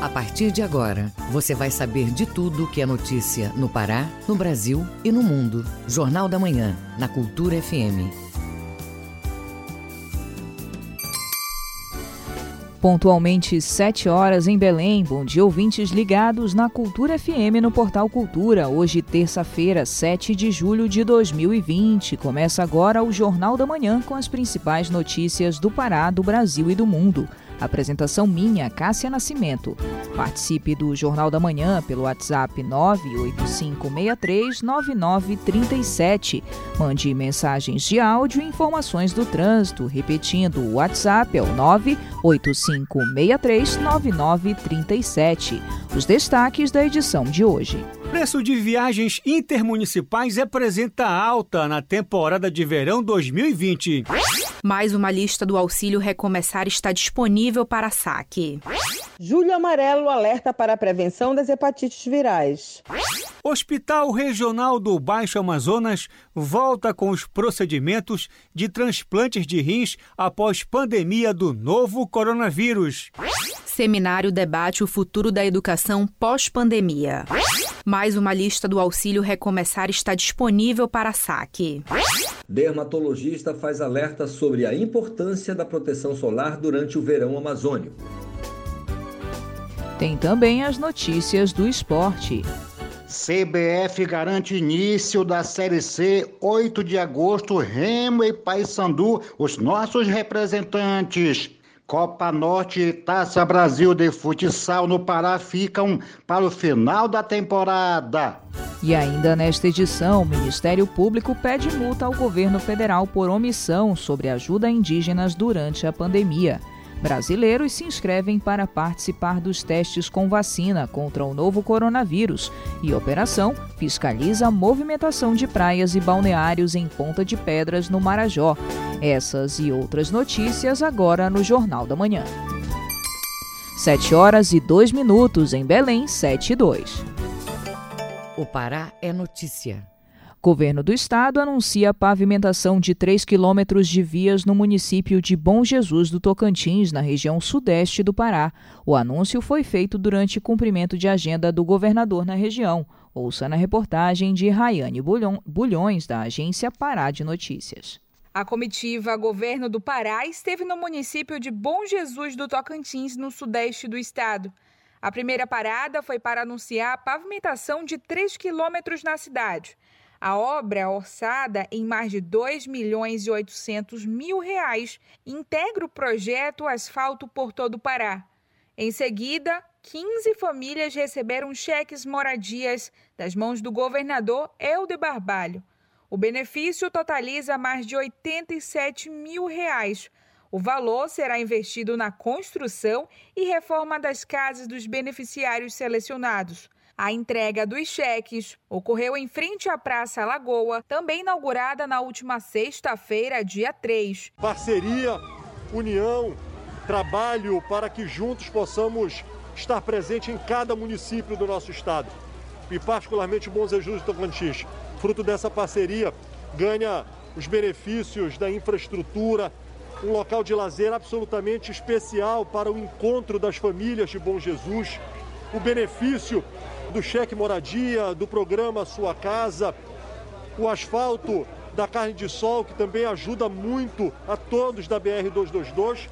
A partir de agora, você vai saber de tudo que é notícia no Pará, no Brasil e no mundo. Jornal da Manhã, na Cultura FM. Pontualmente 7 horas em Belém. Bom dia, ouvintes ligados na Cultura FM no Portal Cultura. Hoje, terça-feira, 7 de julho de 2020. Começa agora o Jornal da Manhã com as principais notícias do Pará, do Brasil e do mundo. Apresentação minha, Cássia Nascimento. Participe do Jornal da Manhã pelo WhatsApp 985639937. Mande mensagens de áudio e informações do trânsito. Repetindo, o WhatsApp é o 985639937. Os destaques da edição de hoje. Preço de viagens intermunicipais apresenta alta na temporada de verão 2020. Mais uma lista do auxílio recomeçar está disponível para saque. Julho Amarelo alerta para a prevenção das hepatites virais. Hospital Regional do Baixo Amazonas volta com os procedimentos de transplantes de rins após pandemia do novo coronavírus. Seminário debate o futuro da educação pós-pandemia. Mais uma lista do auxílio recomeçar está disponível para saque. Dermatologista faz alerta sobre a importância da proteção solar durante o verão amazônico. Tem também as notícias do esporte. CBF garante início da Série C, 8 de agosto, Remo e Paysandu, os nossos representantes. Copa Norte e Taça Brasil de Futsal no Pará ficam para o final da temporada. E ainda nesta edição, o Ministério Público pede multa ao governo federal por omissão sobre ajuda a indígenas durante a pandemia. Brasileiros se inscrevem para participar dos testes com vacina contra o novo coronavírus e operação fiscaliza a movimentação de praias e balneários em Ponta de Pedras, no Marajó. Essas e outras notícias agora no Jornal da Manhã. 7 horas e 2 minutos em Belém, 7 e 2. O Pará é notícia. Governo do Estado anuncia a pavimentação de 3 quilômetros de vias no município de Bom Jesus do Tocantins, na região sudeste do Pará. O anúncio foi feito durante cumprimento de agenda do governador na região. Ouça na reportagem de Rayane Bulhões, da agência Pará de Notícias. A comitiva Governo do Pará esteve no município de Bom Jesus do Tocantins, no sudeste do estado. A primeira parada foi para anunciar a pavimentação de 3 quilômetros na cidade. A obra, orçada em mais de 2 milhões e 800 mil reais, integra o projeto Asfalto por todo o Pará. Em seguida, 15 famílias receberam cheques moradias das mãos do governador Helder Barbalho. O benefício totaliza mais de 87 mil reais. O valor será investido na construção e reforma das casas dos beneficiários selecionados. A entrega dos cheques ocorreu em frente à Praça Lagoa, também inaugurada na última sexta-feira, dia 3. Parceria, união, trabalho para que juntos possamos estar presente em cada município do nosso estado. E particularmente Bom Jesus do Tocantins. Fruto dessa parceria, ganha os benefícios da infraestrutura, um local de lazer absolutamente especial para o encontro das famílias de Bom Jesus, o benefício do cheque moradia, do programa Sua Casa, o asfalto da carne de sol, que também ajuda muito a todos da BR-222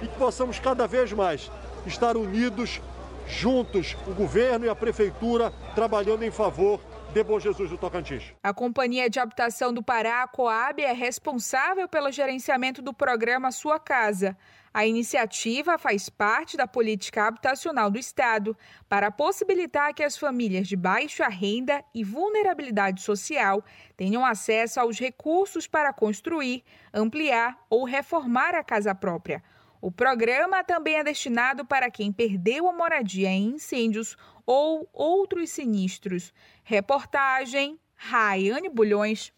e que possamos cada vez mais estar unidos, juntos, o governo e a prefeitura, trabalhando em favor de Bom Jesus do Tocantins. A Companhia de Habitação do Pará, a Coab, é responsável pelo gerenciamento do programa Sua Casa. A iniciativa faz parte da política habitacional do Estado para possibilitar que as famílias de baixa renda e vulnerabilidade social tenham acesso aos recursos para construir, ampliar ou reformar a casa própria. O programa também é destinado para quem perdeu a moradia em incêndios ou outros sinistros. Reportagem Raiane Bulhões.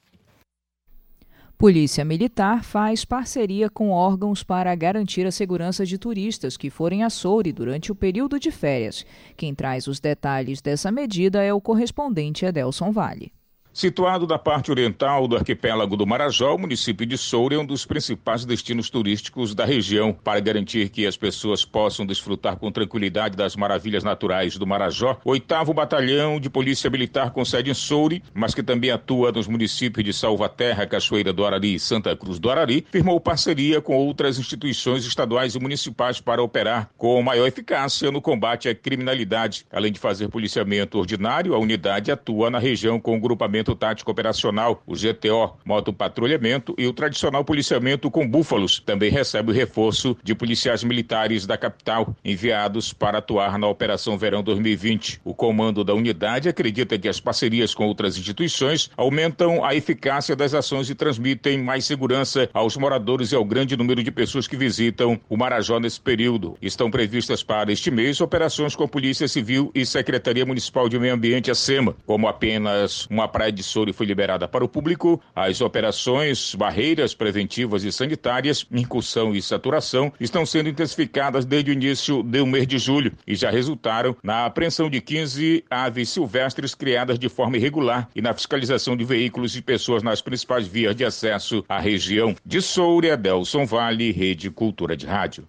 Polícia Militar faz parceria com órgãos para garantir a segurança de turistas que forem a Soure durante o período de férias. Quem traz os detalhes dessa medida é o correspondente Edelson Vale. Situado na parte oriental do arquipélago do Marajó, o município de Soura é um dos principais destinos turísticos da região. Para garantir que as pessoas possam desfrutar com tranquilidade das maravilhas naturais do Marajó, o oitavo batalhão de polícia militar com sede em Soure, mas que também atua nos municípios de Salvaterra, Cachoeira do Arari e Santa Cruz do Arari, firmou parceria com outras instituições estaduais e municipais para operar com maior eficácia no combate à criminalidade. Além de fazer policiamento ordinário, a unidade atua na região com o grupamento tático operacional, o GTO, moto patrulhamento e o tradicional policiamento com búfalos. Também recebe o reforço de policiais militares da capital, enviados para atuar na Operação Verão 2020. O comando da unidade acredita que as parcerias com outras instituições aumentam a eficácia das ações e transmitem mais segurança aos moradores e ao grande número de pessoas que visitam o Marajó nesse período. Estão previstas para este mês operações com a Polícia Civil e Secretaria Municipal de Meio Ambiente, a SEMA. Como apenas uma praia de Souri foi liberada para o público, as operações, barreiras preventivas e sanitárias, incursão e saturação estão sendo intensificadas desde o início do mês de julho e já resultaram na apreensão de 15 aves silvestres criadas de forma irregular e na fiscalização de veículos e pessoas nas principais vias de acesso à região. De Soura, Delson Vale, Rede Cultura de Rádio.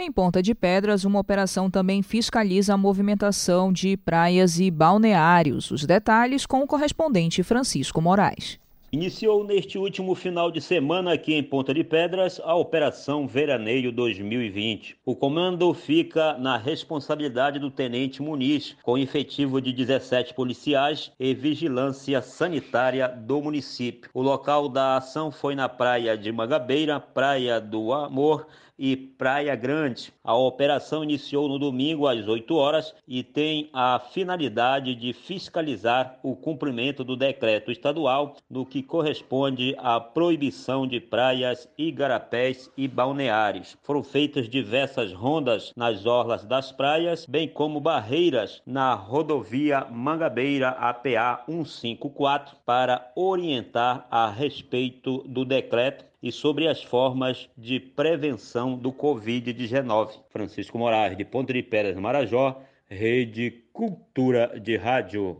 Em Ponta de Pedras, uma operação também fiscaliza a movimentação de praias e balneários. Os detalhes com o correspondente Francisco Moraes. Iniciou neste último final de semana aqui em Ponta de Pedras a Operação Veraneio 2020. O comando fica na responsabilidade do Tenente Muniz, com efetivo de 17 policiais e vigilância sanitária do município. O local da ação foi na praia de Mangabeira, Praia do Amor, e Praia Grande. A operação iniciou no domingo às 8 horas e tem a finalidade de fiscalizar o cumprimento do decreto estadual no que corresponde à proibição de praias, igarapés e balneares. Foram feitas diversas rondas nas orlas das praias, bem como barreiras na rodovia Mangabeira APA 154 para orientar a respeito do decreto e sobre as formas de prevenção do Covid-19. Francisco Moraes, de Ponte de Pedras, Marajó, Rede Cultura de Rádio.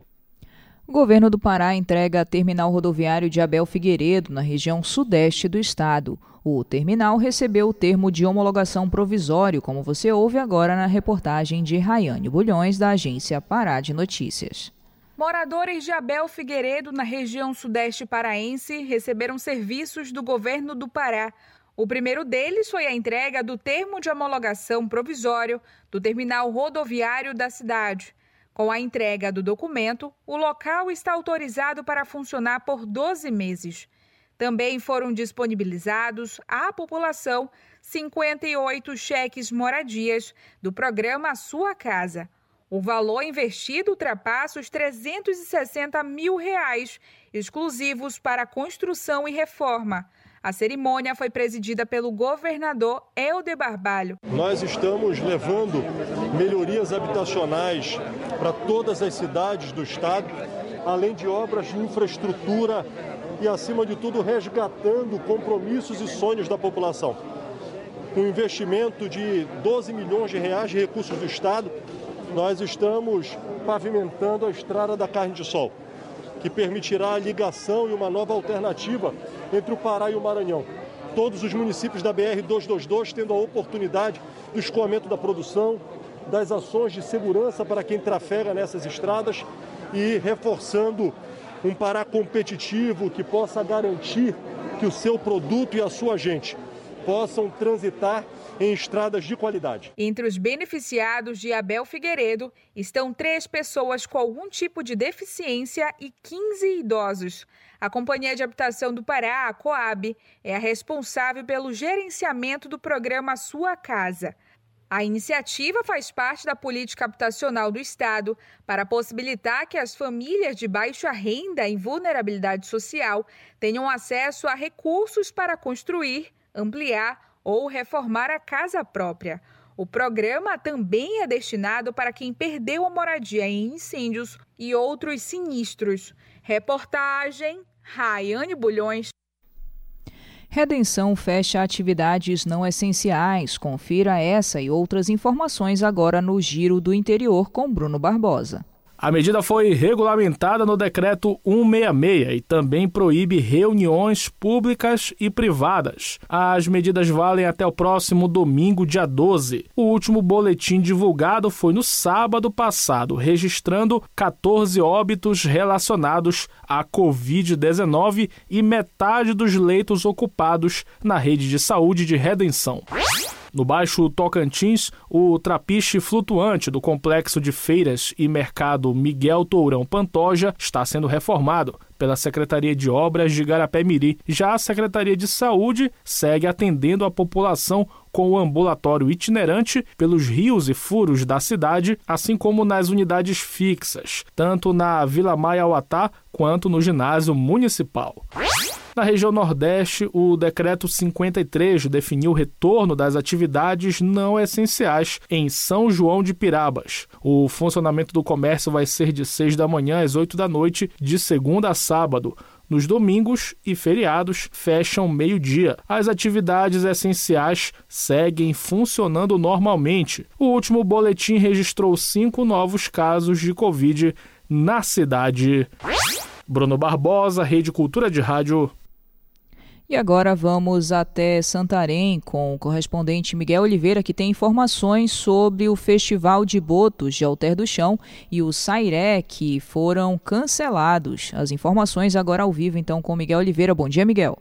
O governo do Pará entrega terminal rodoviário de Abel Figueiredo, na região sudeste do estado. O terminal recebeu o termo de homologação provisório, como você ouve agora na reportagem de Rayane Bulhões, da agência Pará de Notícias. Moradores de Abel Figueiredo, na região sudeste paraense, receberam serviços do governo do Pará. O primeiro deles foi a entrega do termo de homologação provisório do terminal rodoviário da cidade. Com a entrega do documento, o local está autorizado para funcionar por 12 meses. Também foram disponibilizados à população 58 cheques moradias do programa Sua Casa o valor investido ultrapassa os 360 mil reais, exclusivos para construção e reforma. A cerimônia foi presidida pelo governador Helder Barbalho. Nós estamos levando melhorias habitacionais para todas as cidades do estado, além de obras de infraestrutura e, acima de tudo, resgatando compromissos e sonhos da população. Um investimento de 12 milhões de reais de recursos do estado, nós estamos pavimentando a estrada da carne de sol, que permitirá a ligação e uma nova alternativa entre o Pará e o Maranhão. Todos os municípios da BR-222 tendo a oportunidade do escoamento da produção, das ações de segurança para quem trafega nessas estradas e reforçando um Pará competitivo que possa garantir que o seu produto e a sua gente possam transitar em estradas de qualidade. Entre os beneficiados de Abel Figueiredo estão três pessoas com algum tipo de deficiência e 15 idosos. A Companhia de Habitação do Pará, a Coab, é a responsável pelo gerenciamento do programa Sua Casa. A iniciativa faz parte da política habitacional do Estado para possibilitar que as famílias de baixa renda e vulnerabilidade social tenham acesso a recursos para construir, ampliar ou reformar a casa própria. O programa também é destinado para quem perdeu a moradia em incêndios e outros sinistros. Reportagem Raiane Bulhões. Redenção fecha atividades não essenciais. Confira essa e outras informações agora no Giro do Interior com Bruno Barbosa. A medida foi regulamentada no decreto 166 e também proíbe reuniões públicas e privadas. As medidas valem até o próximo domingo, dia 12. O último boletim divulgado foi no sábado passado, registrando 14 óbitos relacionados à Covid-19 e metade dos leitos ocupados na rede de saúde de Redenção. No Baixo Tocantins, o trapiche flutuante do complexo de feiras e mercado Miguel Tourão Pantoja está sendo reformado pela Secretaria de Obras de Garapé-Miri. Já a Secretaria de Saúde segue atendendo a população com o ambulatório itinerante pelos rios e furos da cidade, assim como nas unidades fixas, tanto na Vila Maia Auatá quanto no ginásio municipal. Na região Nordeste, o decreto 53 definiu o retorno das atividades não essenciais em São João de Pirabas. O funcionamento do comércio vai ser de 6 da manhã às 8 da noite, de segunda a sábado. Nos domingos e feriados, fecham meio-dia. As atividades essenciais seguem funcionando normalmente. O último boletim registrou cinco novos casos de Covid na cidade. Bruno Barbosa, Rede Cultura de Rádio. E agora vamos até Santarém com o correspondente Miguel Oliveira, que tem informações sobre o Festival de Botos de Alter do Chão e o Sairé, que foram cancelados. As informações agora ao vivo, então, com Miguel Oliveira. Bom dia, Miguel.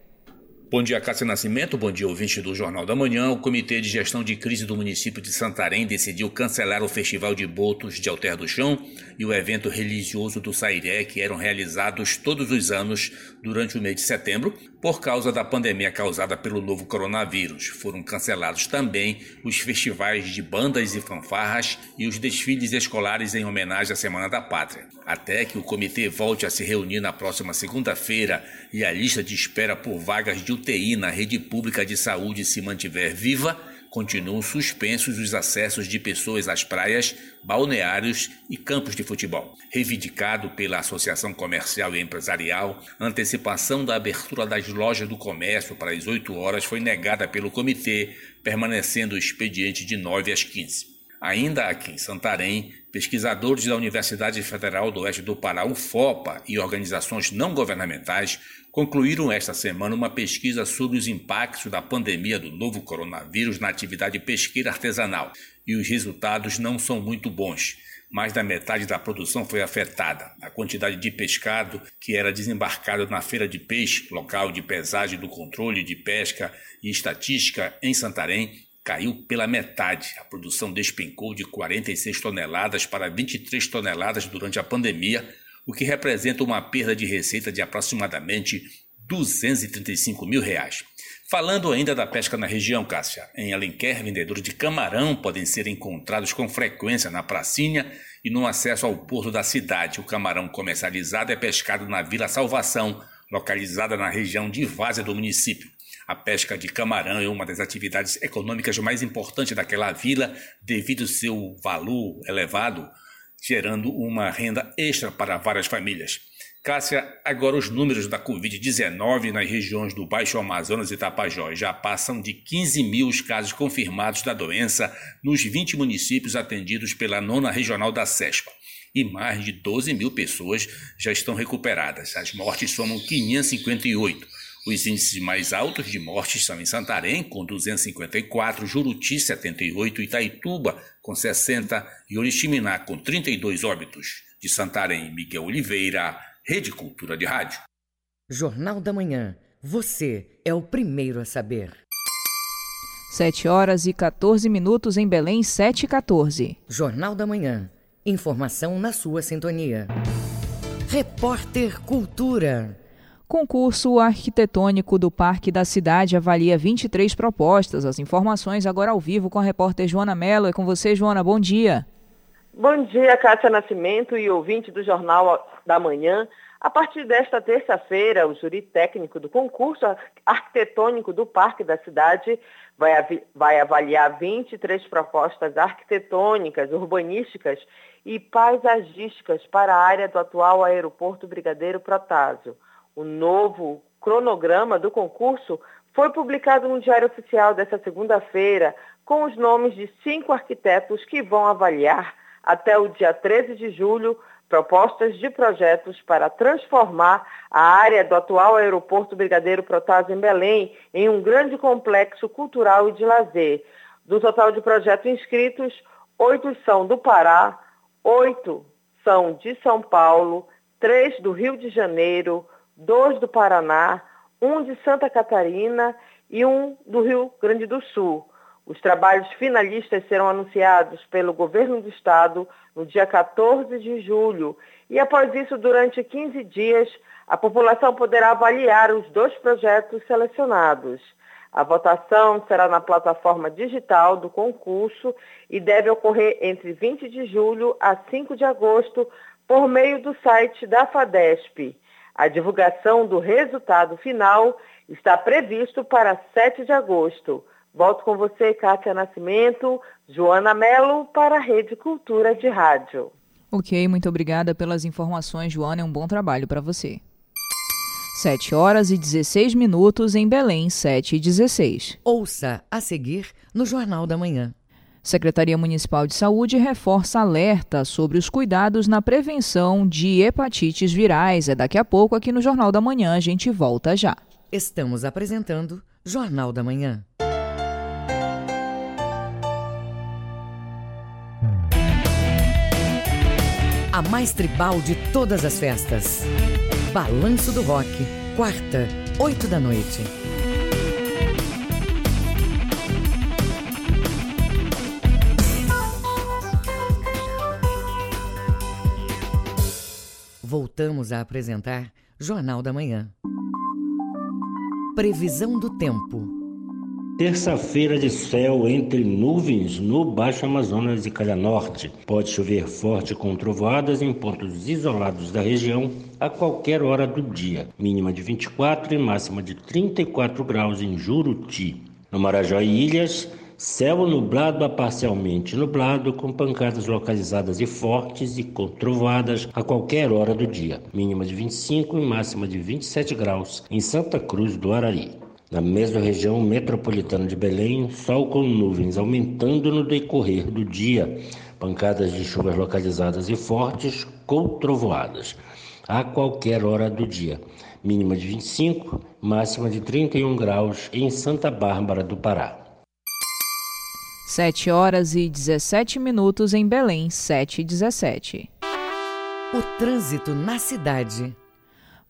Bom dia, Cássio Nascimento. Bom dia, ouvinte do Jornal da Manhã. O Comitê de Gestão de Crise do município de Santarém decidiu cancelar o Festival de Botos de Alter do Chão e o evento religioso do Sairé, que eram realizados todos os anos durante o mês de setembro, por causa da pandemia causada pelo novo coronavírus. Foram cancelados também os festivais de bandas e fanfarras e os desfiles escolares em homenagem à Semana da Pátria. Até que o comitê volte a se reunir na próxima segunda-feira e a lista de espera por vagas de UTI na rede pública de saúde se mantiver viva, continuam suspensos os acessos de pessoas às praias, balneários e campos de futebol. Reivindicado pela Associação Comercial e Empresarial, a antecipação da abertura das lojas do comércio para as 8 horas foi negada pelo comitê, permanecendo o expediente de 9 às 15. Ainda aqui em Santarém, pesquisadores da Universidade Federal do Oeste do Pará, UFOPA, e organizações não governamentais concluíram esta semana uma pesquisa sobre os impactos da pandemia do novo coronavírus na atividade pesqueira artesanal. E os resultados não são muito bons. Mais da metade da produção foi afetada. A quantidade de pescado que era desembarcado na feira de peixe, local de pesagem do controle de pesca e estatística em Santarém, caiu pela metade. A produção despencou de 46 toneladas para 23 toneladas durante a pandemia, o que representa uma perda de receita de aproximadamente 235 mil reais. Falando ainda da pesca na região, Cássia, em Alenquer, vendedores de camarão podem ser encontrados com frequência na pracinha e no acesso ao porto da cidade. O camarão comercializado é pescado na Vila Salvação, localizada na região de Várzea do município. A pesca de camarão é uma das atividades econômicas mais importantes daquela vila, devido ao seu valor elevado, gerando uma renda extra para várias famílias. Cássia, agora os números da Covid-19 nas regiões do Baixo Amazonas e Tapajós já passam de 15 mil os casos confirmados da doença nos 20 municípios atendidos pela nona regional da CESPA. E mais de 12 mil pessoas já estão recuperadas. As mortes somam 558. Os índices mais altos de mortes são em Santarém, com 254, Juruti, 78, Itaituba, com 60 e Oriximiná, com 32 óbitos. De Santarém, Miguel Oliveira, Rede Cultura de Rádio. Jornal da Manhã. Você é o primeiro a saber. 7 horas e 14 minutos em Belém, 7 e 14. Jornal da Manhã. Informação na sua sintonia. Repórter Cultura. Concurso arquitetônico do Parque da Cidade avalia 23 propostas. As informações agora ao vivo com a repórter Joana Mello. É com você, Joana. Bom dia. Bom dia, Cátia Nascimento e ouvinte do Jornal da Manhã. A partir desta terça-feira, o júri técnico do concurso arquitetônico do Parque da Cidade vai, vai avaliar 23 propostas arquitetônicas, urbanísticas e paisagísticas para a área do atual aeroporto Brigadeiro Protásio. O novo cronograma do concurso foi publicado no Diário Oficial desta segunda-feira, com os nomes de cinco arquitetos que vão avaliar até o dia 13 de julho propostas de projetos para transformar a área do atual aeroporto Brigadeiro Protásio em Belém em um grande complexo cultural e de lazer. Do total de projetos inscritos, oito são do Pará, oito são de São Paulo, três do Rio de Janeiro, dois do Paraná, um de Santa Catarina e um do Rio Grande do Sul. Os trabalhos finalistas serão anunciados pelo governo do estado no dia 14 de julho e após isso, durante 15 dias, a população poderá avaliar os dois projetos selecionados. A votação será na plataforma digital do concurso e deve ocorrer entre 20 de julho a 5 de agosto por meio do site da FADESP. A divulgação do resultado final está previsto para 7 de agosto. Volto com você, Kátia Nascimento, Joana Melo, para a Rede Cultura de Rádio. Ok, muito obrigada pelas informações, Joana. É um bom trabalho para você. 7 horas e 16 minutos em Belém, 7 e 16. Ouça a seguir no Jornal da Manhã. Secretaria Municipal de Saúde reforça alerta sobre os cuidados na prevenção de hepatites virais. É daqui a pouco aqui no Jornal da Manhã. A gente volta já. Estamos apresentando Jornal da Manhã. A mais tribal de todas as festas. Balanço do Rock, quarta, oito da noite. Voltamos a apresentar Jornal da Manhã. Previsão do tempo. Terça-feira de céu entre nuvens no Baixo Amazonas e Calha Norte. Pode chover forte com trovoadas em pontos isolados da região a qualquer hora do dia. Mínima de 24 e máxima de 34 graus em Juruti. No Marajó e Ilhas, céu nublado a parcialmente nublado com pancadas localizadas e fortes e com trovoadas a qualquer hora do dia. Mínima de 25 e máxima de 27 graus em Santa Cruz do Arari. Na mesma região metropolitana de Belém, sol com nuvens aumentando no decorrer do dia, pancadas de chuvas localizadas e fortes com trovoadas, a qualquer hora do dia. Mínima de 25, máxima de 31 graus em Santa Bárbara do Pará. 7 horas e 17 minutos em Belém, 7 e 17. O trânsito na cidade.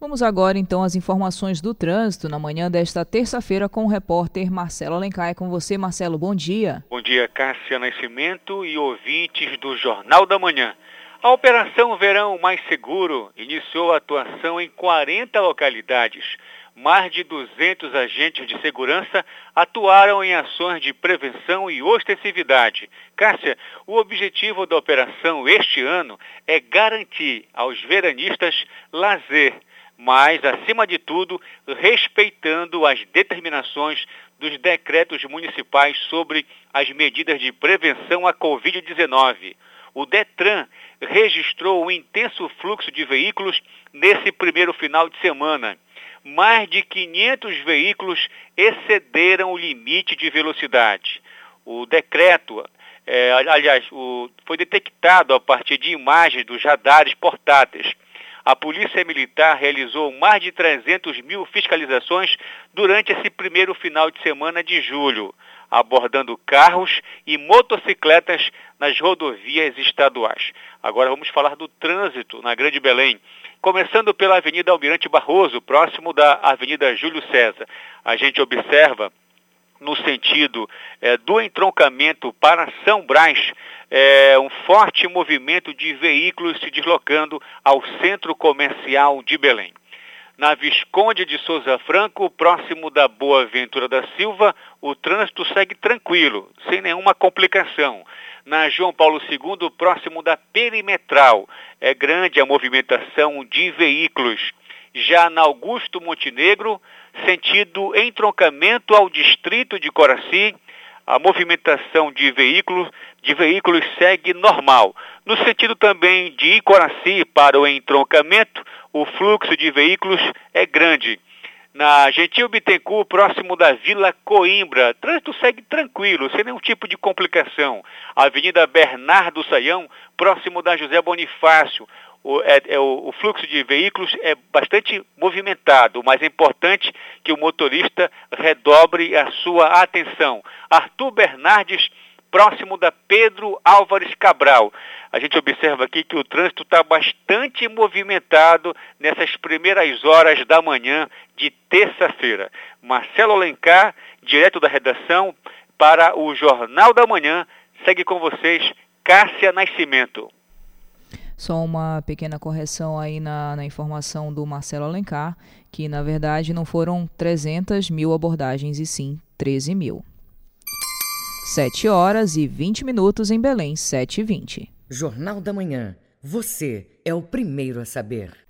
Vamos agora então às informações do trânsito na manhã desta terça-feira com o repórter Marcelo Alencar. É com você, Marcelo, bom dia. Bom dia, Cássia Nascimento e ouvintes do Jornal da Manhã. A Operação Verão Mais Seguro iniciou a atuação em 40 localidades. Mais de 200 agentes de segurança atuaram em ações de prevenção e ostensividade. Cássia, o objetivo da operação este ano é garantir aos veranistas lazer mas, acima de tudo, respeitando as determinações dos decretos municipais sobre as medidas de prevenção à Covid-19. O Detran registrou um intenso fluxo de veículos nesse primeiro final de semana. Mais de 500 veículos excederam o limite de velocidade. O decreto, é, aliás, o, foi detectado a partir de imagens dos radares portáteis a Polícia Militar realizou mais de 300 mil fiscalizações durante esse primeiro final de semana de julho, abordando carros e motocicletas nas rodovias estaduais. Agora vamos falar do trânsito na Grande Belém. Começando pela Avenida Almirante Barroso, próximo da Avenida Júlio César. A gente observa no sentido é, do entroncamento para São Brás, é, um forte movimento de veículos se deslocando ao centro comercial de Belém. Na Visconde de Souza Franco, próximo da Boa Ventura da Silva, o trânsito segue tranquilo, sem nenhuma complicação. Na João Paulo II, próximo da Perimetral, é grande a movimentação de veículos. Já na Augusto Montenegro, sentido entroncamento ao distrito de Coraci, a movimentação de veículos, de veículos segue normal. No sentido também de Icoraci para o entroncamento, o fluxo de veículos é grande. Na Gentil Bittencourt, próximo da Vila Coimbra, trânsito segue tranquilo, sem nenhum tipo de complicação. Avenida Bernardo Saião, próximo da José Bonifácio, o, é, é, o, fluxo de veículos é bastante movimentado, mas é importante que o motorista redobre a sua atenção. Arthur Bernardes, próximo da Pedro Álvares Cabral. A gente observa aqui que o trânsito está bastante movimentado nessas primeiras horas da manhã de terça-feira. Marcelo Alencar, direto da redação, para o Jornal da Manhã, segue com vocês Cássia Nascimento. Só uma pequena correção aí na, na, informação do Marcelo Alencar, que na verdade não foram 300 mil abordagens e sim 13 mil. 7 horas e 20 minutos em Belém, 7 e 20. Jornal da Manhã. Você é o primeiro a saber.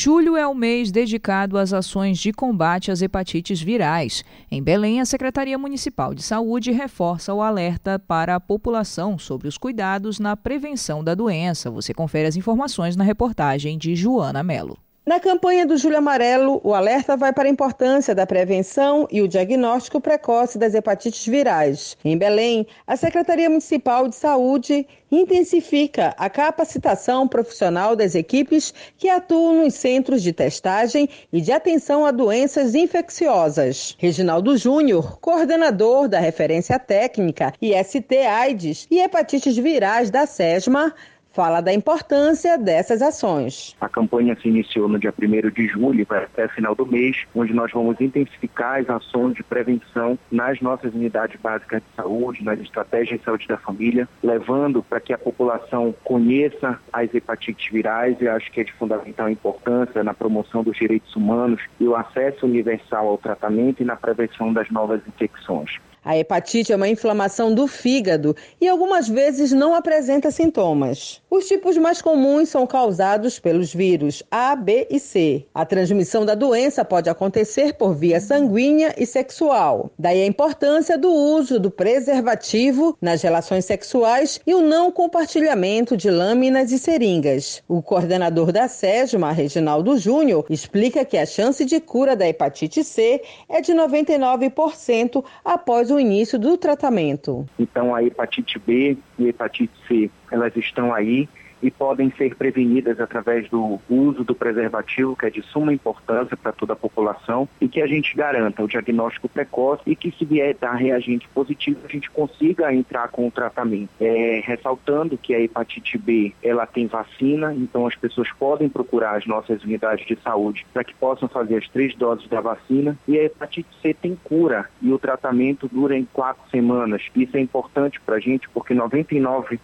Julho é o mês dedicado às ações de combate às hepatites virais. Em Belém, a Secretaria Municipal de Saúde reforça o alerta para a população sobre os cuidados na prevenção da doença. Você confere as informações na reportagem de Joana Melo. Na campanha do Julho Amarelo, o alerta vai para a importância da prevenção e o diagnóstico precoce das hepatites virais. Em Belém, a Secretaria Municipal de Saúde intensifica a capacitação profissional das equipes que atuam nos centros de testagem e de atenção a doenças infecciosas. Reginaldo Júnior, coordenador da referência técnica IST-AIDS e hepatites virais da SESMA, fala da importância dessas ações. A campanha se iniciou no dia 1 de julho até final do mês, onde nós vamos intensificar as ações de prevenção nas nossas unidades básicas de saúde, nas estratégias de saúde da família, levando para que a população conheça as hepatites virais. Eu acho que é de fundamental importância na promoção dos direitos humanos e o acesso universal ao tratamento e na prevenção das novas infecções. A hepatite é uma inflamação do fígado e algumas vezes não apresenta sintomas. Os tipos mais comuns são causados pelos vírus A, B e C. A transmissão da doença pode acontecer por via sanguínea e sexual. Daí a importância do uso do preservativo nas relações sexuais e o não compartilhamento de lâminas e seringas. O coordenador da SESMA, Reginaldo Júnior, explica que a chance de cura da hepatite C é de 99% após o início do tratamento. Então, a hepatite B e a hepatite C, elas estão aí e podem ser prevenidas através do uso do preservativo, que é de suma importância para toda a população, e que a gente garanta o diagnóstico precoce e que se vier dar reagente positivo, a gente consiga entrar com o tratamento. É, ressaltando que a hepatite B, ela tem vacina, então as pessoas podem procurar as nossas unidades de saúde para que possam fazer as três doses da vacina, e a hepatite C tem cura, e o tratamento dura em quatro semanas. Isso é importante para a gente porque 99%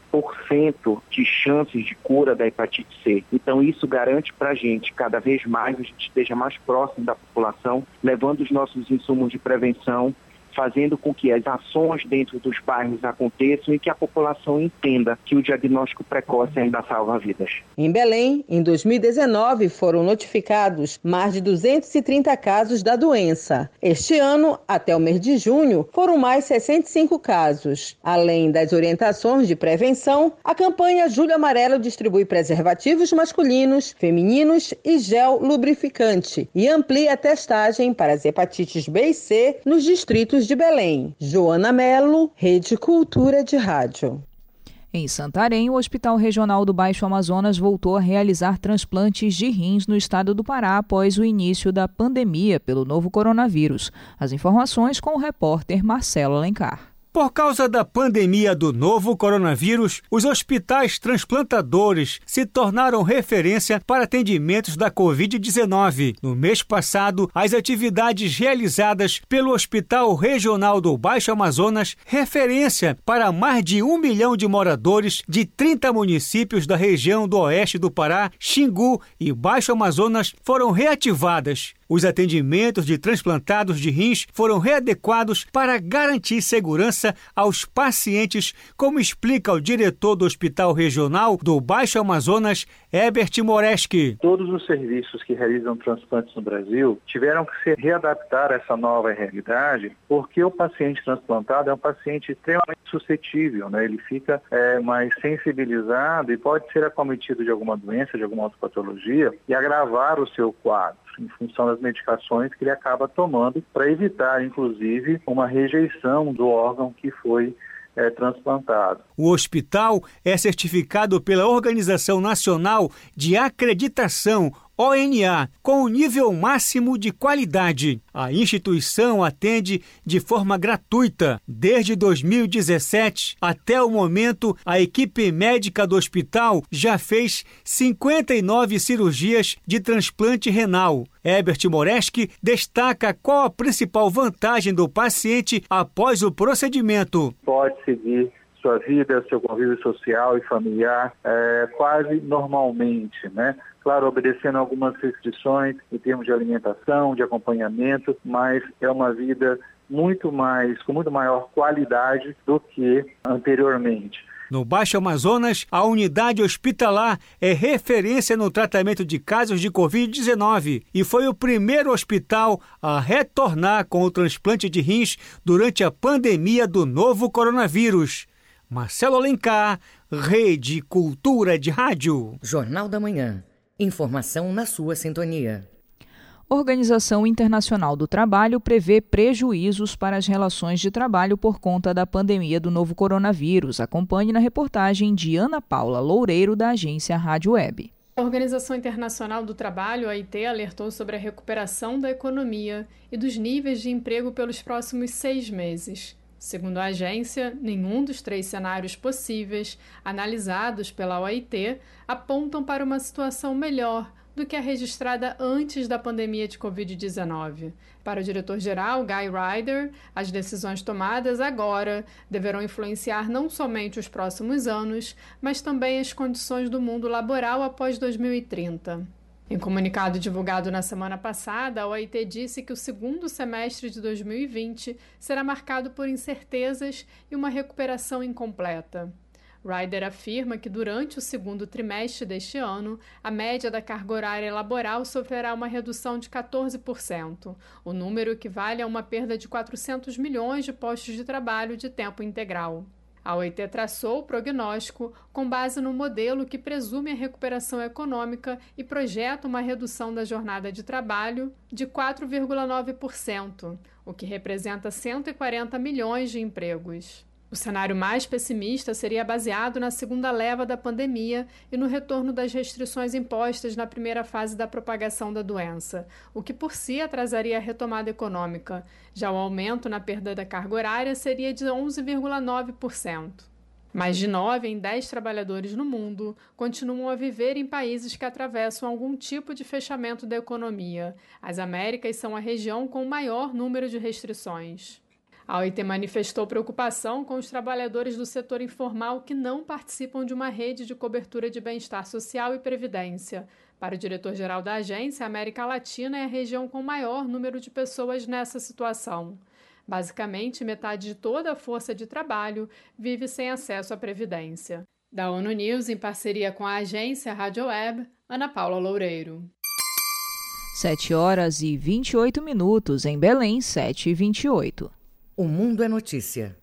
de chances de cura da hepatite C. Então isso garante para a gente, cada vez mais, a gente esteja mais próximo da população, levando os nossos insumos de prevenção fazendo com que as ações dentro dos bairros aconteçam e que a população entenda que o diagnóstico precoce ainda salva vidas. Em Belém, em 2019, foram notificados mais de 230 casos da doença. Este ano, até o mês de junho, foram mais 65 casos. Além das orientações de prevenção, a campanha Julho Amarelo distribui preservativos masculinos, femininos e gel lubrificante e amplia a testagem para as hepatites B e C nos distritos de Belém. Joana Melo, Rede Cultura de Rádio. Em Santarém, o Hospital Regional do Baixo Amazonas voltou a realizar transplantes de rins no estado do Pará após o início da pandemia pelo novo coronavírus. As informações com o repórter Marcelo Alencar. Por causa da pandemia do novo coronavírus, os hospitais transplantadores se tornaram referência para atendimentos da Covid-19. No mês passado, as atividades realizadas pelo Hospital Regional do Baixo Amazonas, referência para mais de um milhão de moradores de 30 municípios da região do oeste do Pará, Xingu e Baixo Amazonas, foram reativadas. Os atendimentos de transplantados de rins foram readequados para garantir segurança aos pacientes, como explica o diretor do Hospital Regional do Baixo Amazonas, Herbert Moreski. Todos os serviços que realizam transplantes no Brasil tiveram que se readaptar a essa nova realidade, porque o paciente transplantado é um paciente extremamente suscetível, né? ele fica é, mais sensibilizado e pode ser acometido de alguma doença, de alguma outra patologia e agravar o seu quadro em função das medicações que ele acaba tomando para evitar, inclusive, uma rejeição do órgão que foi é, transplantado. O hospital é certificado pela Organização Nacional de Acreditação ONA, com o nível máximo de qualidade. A instituição atende de forma gratuita. Desde 2017 até o momento, a equipe médica do hospital já fez 59 cirurgias de transplante renal. Herbert Moreski destaca qual a principal vantagem do paciente após o procedimento. Pode seguir sua vida, seu convívio social e familiar é, quase normalmente, né? claro, obedecendo algumas restrições em termos de alimentação, de acompanhamento, mas é uma vida muito mais, com muito maior qualidade do que anteriormente. No Baixo Amazonas, a unidade hospitalar é referência no tratamento de casos de Covid-19 e foi o primeiro hospital a retornar com o transplante de rins durante a pandemia do novo coronavírus. Marcelo Alencar, Rede Cultura de Rádio. Jornal da Manhã. Informação na sua sintonia. Organização Internacional do Trabalho prevê prejuízos para as relações de trabalho por conta da pandemia do novo coronavírus. Acompanhe na reportagem de Ana Paula Loureiro, da agência Rádio Web. A Organização Internacional do Trabalho, a OIT, alertou sobre a recuperação da economia e dos níveis de emprego pelos próximos seis meses. Segundo a agência, nenhum dos três cenários possíveis analisados pela OIT apontam para uma situação melhor do que a registrada antes da pandemia de Covid-19. Para o diretor-geral, Guy Ryder, as decisões tomadas agora deverão influenciar não somente os próximos anos, mas também as condições do mundo laboral após 2030. Em comunicado divulgado na semana passada, a OIT disse que o segundo semestre de 2020 será marcado por incertezas e uma recuperação incompleta. Ryder afirma que durante o segundo trimestre deste ano, a média da carga horária laboral sofrerá uma redução de 14%. O número equivale a uma perda de 400 milhões de postos de trabalho de tempo integral. A OIT traçou o prognóstico com base no modelo que presume a recuperação econômica e projeta uma redução da jornada de trabalho de 4,9%, o que representa 140 milhões de empregos. O cenário mais pessimista seria baseado na segunda leva da pandemia e no retorno das restrições impostas na primeira fase da propagação da doença, o que por si atrasaria a retomada econômica. Já o aumento na perda da carga horária seria de 11,9%. Mais de 9 em 10 trabalhadores no mundo continuam a viver em países que atravessam algum tipo de fechamento da economia. As Américas são a região com o maior número de restrições. A OIT manifestou preocupação com os trabalhadores do setor informal que não participam de uma rede de cobertura de bem-estar social e previdência. Para o diretor-geral da agência, a América Latina é a região com maior número de pessoas nessa situação. Basicamente, metade de toda a força de trabalho vive sem acesso à previdência. Da ONU News, em parceria com a agência Rádio Web, Ana Paula Loureiro. 7 horas e 28 minutos em Belém, 7 e 28. O Mundo é Notícia.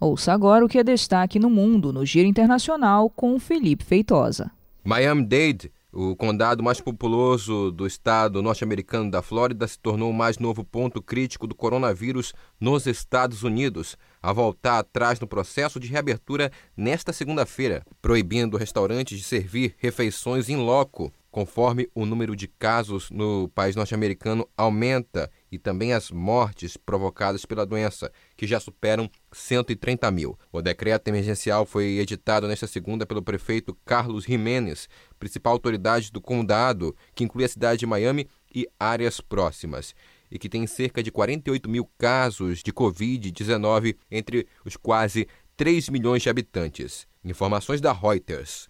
Ouça agora o que é destaque no mundo, no Giro Internacional, com Felipe Feitosa. Miami-Dade, o condado mais populoso do estado norte-americano da Flórida, se tornou o mais novo ponto crítico do coronavírus nos Estados Unidos, a voltar atrás no processo de reabertura nesta segunda-feira, proibindo restaurantes de servir refeições em loco conforme o número de casos no país norte-americano aumenta e também as mortes provocadas pela doença, que já superam 130 mil. O decreto emergencial foi editado nesta segunda pelo prefeito Carlos Jiménez, principal autoridade do condado, que inclui a cidade de Miami e áreas próximas e que tem cerca de 48 mil casos de Covid-19 entre os quase 3 milhões de habitantes. Informações da Reuters.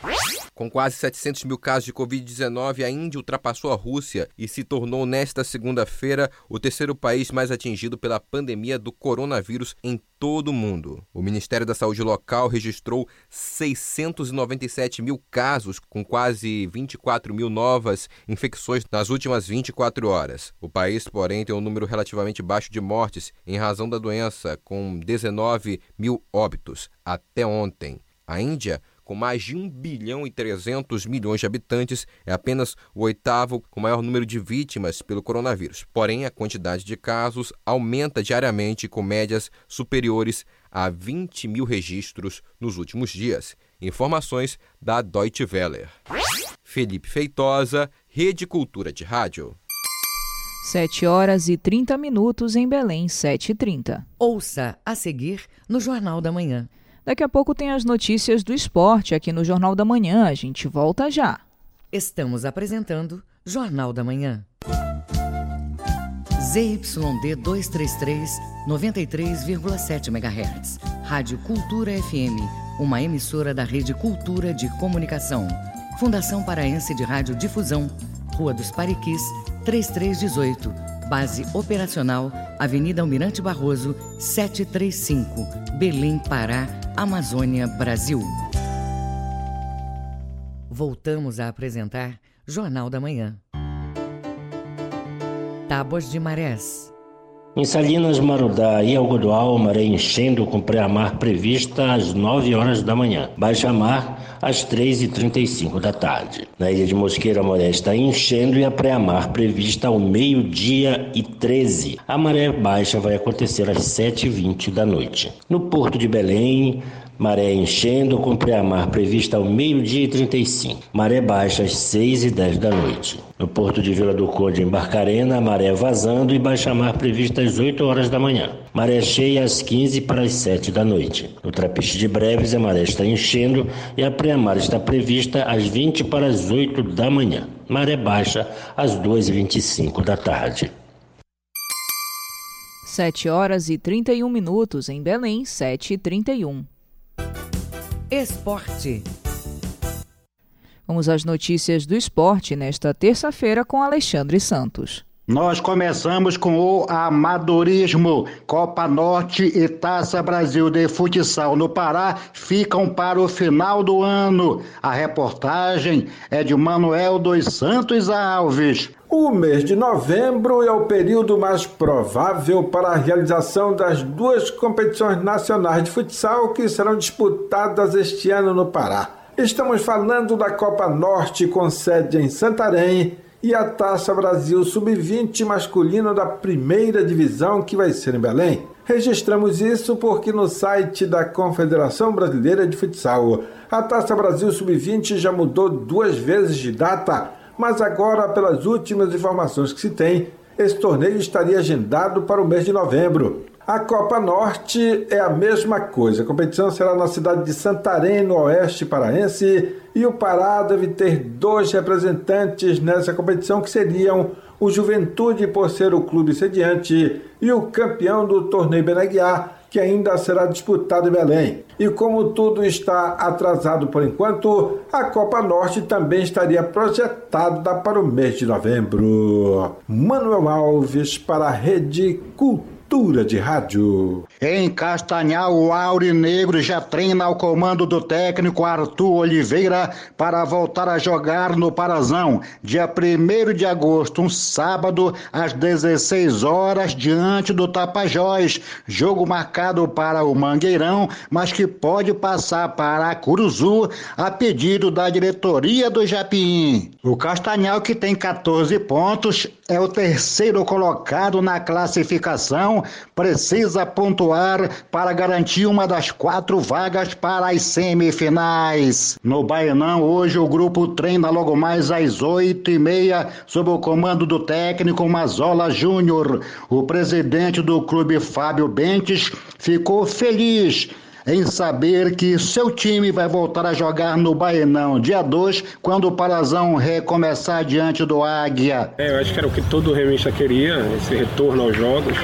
Com quase 700 mil casos de Covid-19, a Índia ultrapassou a Rússia e se tornou nesta segunda-feira o terceiro país mais atingido pela pandemia do coronavírus em todo o mundo. O Ministério da Saúde local registrou 697 mil casos, com quase 24 mil novas infecções nas últimas 24 horas. O país, porém, tem um número relativamente baixo de mortes em razão da doença, com 19 mil óbitos até ontem. A Índia, com mais de 1 bilhão e 300 milhões de habitantes, é apenas o oitavo com maior número de vítimas pelo coronavírus. Porém, a quantidade de casos aumenta diariamente com médias superiores a 20 mil registros nos últimos dias. Informações da Deutsche Welle. Felipe Feitosa, Rede Cultura de Rádio. 7 horas e 30 minutos em Belém, 7 e 30. Ouça a seguir no Jornal da Manhã. Daqui a pouco tem as notícias do esporte aqui no Jornal da Manhã. A gente volta já. Estamos apresentando Jornal da Manhã. ZYD 233, 93,7 MHz. Rádio Cultura FM, uma emissora da Rede Cultura de Comunicação. Fundação Paraense de Rádio Difusão, Rua dos Pariquis, 3318. Base operacional, Avenida Almirante Barroso, 735, Belém, Pará, Amazônia, Brasil. Voltamos a apresentar Jornal da Manhã. Tábuas de Marés. Em Salinas, Marudá e Algodoal, maré enchendo com pré-amar prevista às 9 horas da manhã. Baixa mar às 3h35 da tarde. Na ilha de Mosqueira, a maré está enchendo e a pré-amar prevista ao meio-dia e 13. A maré baixa vai acontecer às 7h20 da noite. No porto de Belém, Maré enchendo com pré-amar prevista ao meio-dia e 35. Maré baixa às 6 e 10 da noite. No porto de Vila do Conde, em Barcarena, maré vazando e baixa-mar prevista às 8 horas da manhã. Maré cheia às 15 para as 7 da noite. No Trapiche de Breves, a maré está enchendo e a pré-amar está prevista às 20 para as 8 da manhã. Maré baixa às 2h25 da tarde. 7 horas e 31 minutos em Belém, 7 e 31. Esporte. Vamos às notícias do esporte nesta terça-feira com Alexandre Santos. Nós começamos com o amadorismo. Copa Norte e Taça Brasil de Futsal no Pará ficam para o final do ano. A reportagem é de Manuel dos Santos Alves. O mês de novembro é o período mais provável para a realização das duas competições nacionais de futsal que serão disputadas este ano no Pará. Estamos falando da Copa Norte com sede em Santarém e a Taça Brasil Sub-20 masculino da primeira divisão que vai ser em Belém. Registramos isso porque no site da Confederação Brasileira de Futsal, a Taça Brasil Sub-20 já mudou duas vezes de data mas agora, pelas últimas informações que se tem, esse torneio estaria agendado para o mês de novembro. A Copa Norte é a mesma coisa. A competição será na cidade de Santarém, no oeste paraense, e o Pará deve ter dois representantes nessa competição que seriam o Juventude, por ser o clube sediante, e o campeão do torneio Beneguiar, que ainda será disputado em Belém. E como tudo está atrasado por enquanto, a Copa Norte também estaria projetada para o mês de novembro. Manuel Alves para a Rede Cultura Cultura de Rádio. Em Castanhal, o Aurinegro já treina ao comando do técnico Arthur Oliveira para voltar a jogar no Parazão, dia 1 de agosto, um sábado, às 16 horas, diante do Tapajós. Jogo marcado para o Mangueirão, mas que pode passar para a Curuzu a pedido da diretoria do Japim. O Castanhal, que tem 14 pontos, é o terceiro colocado na classificação, precisa pontuar para garantir uma das quatro vagas para as semifinais. No Baianão, hoje o grupo treina logo mais às oito e meia, sob o comando do técnico Mazola Júnior. O presidente do clube, Fábio Bentes, ficou feliz em saber que seu time vai voltar a jogar no Baenão dia 2, quando o Parazão recomeçar diante do Águia. É, eu acho que era o que todo remista queria, esse retorno aos jogos.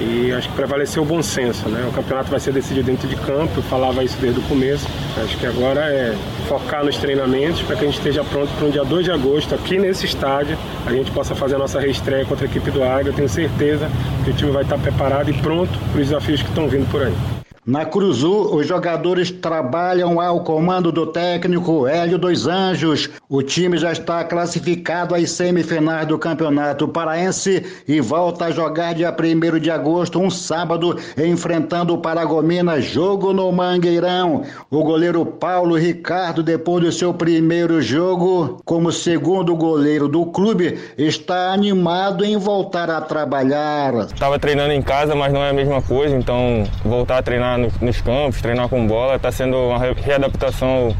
E acho que prevaleceu o bom senso, né? O campeonato vai ser decidido dentro de campo, eu falava isso desde o começo. Acho que agora é focar nos treinamentos para que a gente esteja pronto para o dia 2 de agosto, aqui nesse estádio, a gente possa fazer a nossa reestreia contra a equipe do Águia. Eu tenho certeza que o time vai estar preparado e pronto para os desafios que estão vindo por aí. Na Cruzu, os jogadores trabalham ao comando do técnico Hélio dos Anjos. O time já está classificado às semifinais do Campeonato Paraense e volta a jogar dia 1 de agosto, um sábado, enfrentando o Paragominas, jogo no Mangueirão. O goleiro Paulo Ricardo, depois do seu primeiro jogo como segundo goleiro do clube, está animado em voltar a trabalhar. Estava treinando em casa, mas não é a mesma coisa, então voltar a treinar nos campos, treinar com bola. Está sendo uma readaptação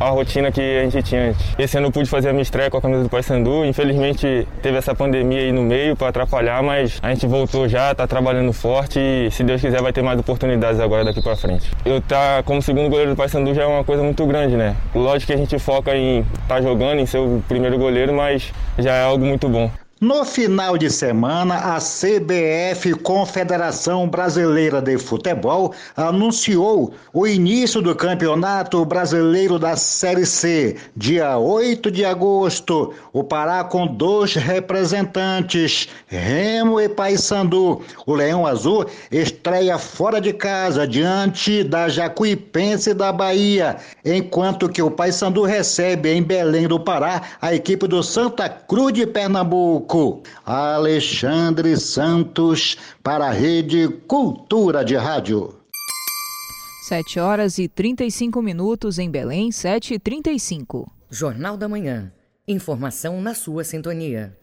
à rotina que a gente tinha antes. Esse ano eu pude fazer a minha estreia com a camisa do Paysandu. Infelizmente teve essa pandemia aí no meio para atrapalhar, mas a gente voltou já, está trabalhando forte e se Deus quiser vai ter mais oportunidades agora daqui para frente. Eu tá como segundo goleiro do Paysandu já é uma coisa muito grande, né? Lógico que a gente foca em estar tá jogando, em ser o primeiro goleiro, mas já é algo muito bom. No final de semana, a CBF, Confederação Brasileira de Futebol, anunciou o início do Campeonato Brasileiro da Série C, dia 8 de agosto. O Pará com dois representantes, Remo e Paysandu. O Leão Azul estreia fora de casa, diante da Jacuipense da Bahia, enquanto que o Paysandu recebe em Belém do Pará a equipe do Santa Cruz de Pernambuco. Pernambuco. Alexandre Santos para a Rede Cultura de Rádio. 7 horas e 35 minutos em Belém, 7 e 35. Jornal da Manhã. Informação na sua sintonia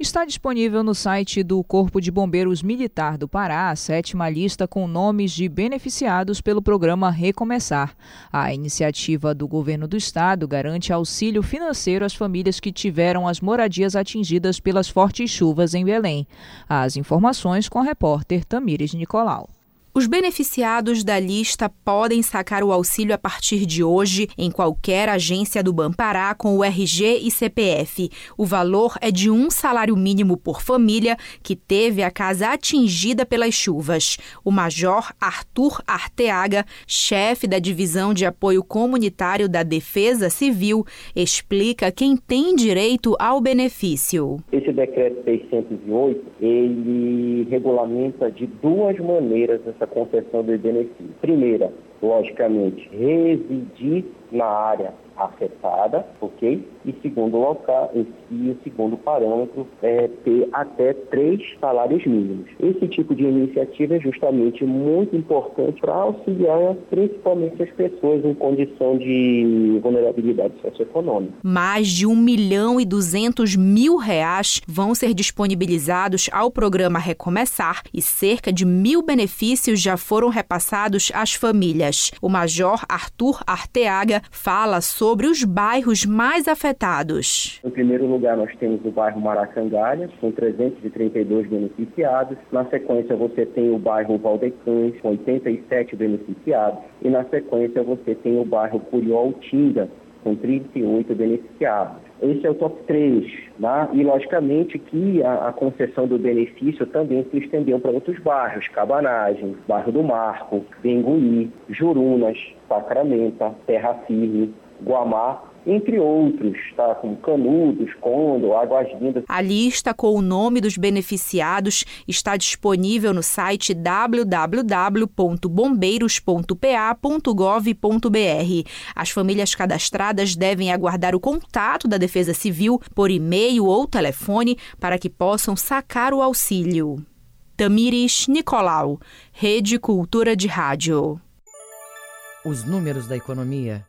está disponível no site do Corpo de Bombeiros Militar do Pará a sétima lista com nomes de beneficiados pelo programa Recomeçar. A iniciativa do governo do estado garante auxílio financeiro às famílias que tiveram as moradias atingidas pelas fortes chuvas em Belém. As informações com a repórter Tamires Nicolau. Os beneficiados da lista podem sacar o auxílio a partir de hoje em qualquer agência do Banpará com o RG e CPF. O valor é de um salário mínimo por família que teve a casa atingida pelas chuvas. O Major Arthur Arteaga, chefe da Divisão de Apoio Comunitário da Defesa Civil, explica quem tem direito ao benefício. Esse decreto 608, ele regulamenta de duas maneiras essa concessão do benefício. Primeira, logicamente, residir na área afetada, ok? E segundo local, e o segundo parâmetro é ter até três salários mínimos. Esse tipo de iniciativa é justamente muito importante para auxiliar principalmente as pessoas em condição de vulnerabilidade socioeconômica. Mais de 1 milhão e 200 mil reais vão ser disponibilizados ao programa Recomeçar e cerca de mil benefícios já foram repassados às famílias. O Major Arthur Arteaga fala sobre os bairros mais afetados. Em primeiro lugar, nós temos o bairro Maracangalha, com 332 beneficiados. Na sequência, você tem o bairro Valdecães, com 87 beneficiados. E na sequência, você tem o bairro Curiol-Tinga, com 38 beneficiados. Esse é o top 3, né? e logicamente que a, a, concessão do benefício também se estendeu para outros bairros, Cabanagem, Bairro do Marco, Benguí, Jurunas, Sacramento, Terra Firme, Guamá entre outros, tá? como Canudos, Condo, Águas Lindas. A lista com o nome dos beneficiados está disponível no site www.bombeiros.pa.gov.br. As famílias cadastradas devem aguardar o contato da Defesa Civil por e-mail ou telefone para que possam sacar o auxílio. Tamires Nicolau, Rede Cultura de Rádio. Os números da economia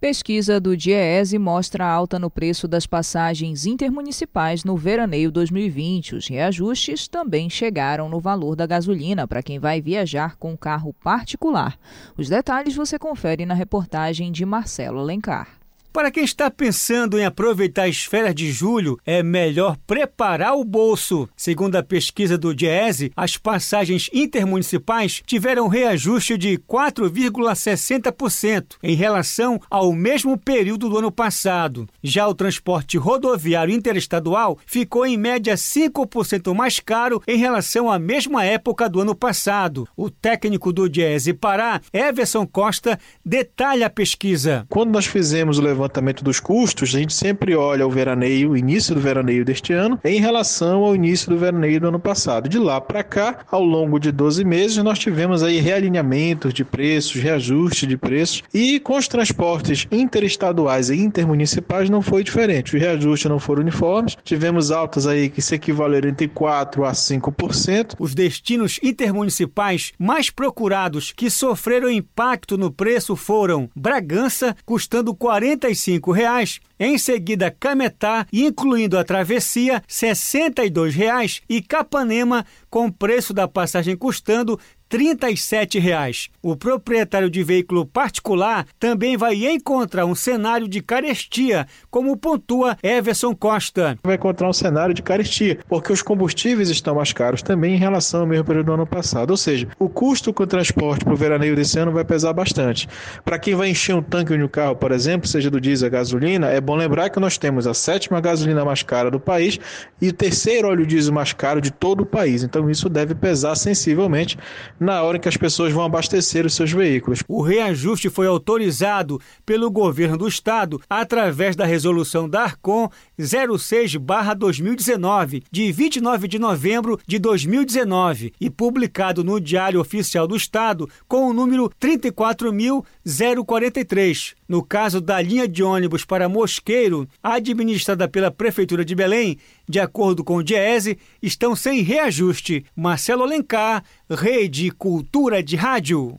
Pesquisa do DIEESE mostra alta no preço das passagens intermunicipais no veraneio 2020. Os reajustes também chegaram no valor da gasolina para quem vai viajar com carro particular. Os detalhes você confere na reportagem de Marcelo Alencar. Para quem está pensando em aproveitar as férias de julho, é melhor preparar o bolso. Segundo a pesquisa do Diese, as passagens intermunicipais tiveram reajuste de 4,60% em relação ao mesmo período do ano passado. Já o transporte rodoviário interestadual ficou em média 5% mais caro em relação à mesma época do ano passado. O técnico do Diese Pará, Everson Costa, detalha a pesquisa. Quando nós fizemos o levantamento dos custos, a gente sempre olha o veraneio, o início do veraneio deste ano, em relação ao início do veraneio do ano passado. De lá para cá, ao longo de 12 meses, nós tivemos aí realinhamentos de preços, reajuste de preços, e com os transportes interestaduais e intermunicipais não foi diferente. Os reajustes não foram uniformes, tivemos altas aí que se equivaleram entre 4% a 5%. Os destinos intermunicipais mais procurados que sofreram impacto no preço foram Bragança, custando 40 R$ reais. Em seguida, Cametá, incluindo a travessia, R$ 62,00 e Capanema, com preço da passagem custando 37. Reais. O proprietário de veículo particular também vai encontrar um cenário de carestia, como pontua Everson Costa. Vai encontrar um cenário de carestia, porque os combustíveis estão mais caros também em relação ao mesmo período do ano passado. Ou seja, o custo com o transporte para o veraneio desse ano vai pesar bastante. Para quem vai encher um tanque um carro, por exemplo, seja do diesel ou gasolina, é bom lembrar que nós temos a sétima gasolina mais cara do país e o terceiro óleo diesel mais caro de todo o país. Então isso deve pesar sensivelmente na hora em que as pessoas vão abastecer os seus veículos. O reajuste foi autorizado pelo governo do estado através da resolução da Arcom 06/2019 de 29 de novembro de 2019 e publicado no Diário Oficial do Estado com o número 34.043. No caso da linha de ônibus para Mosqueiro, administrada pela Prefeitura de Belém, de acordo com o Diese, estão sem reajuste. Marcelo Alencar, Rede Cultura de Rádio.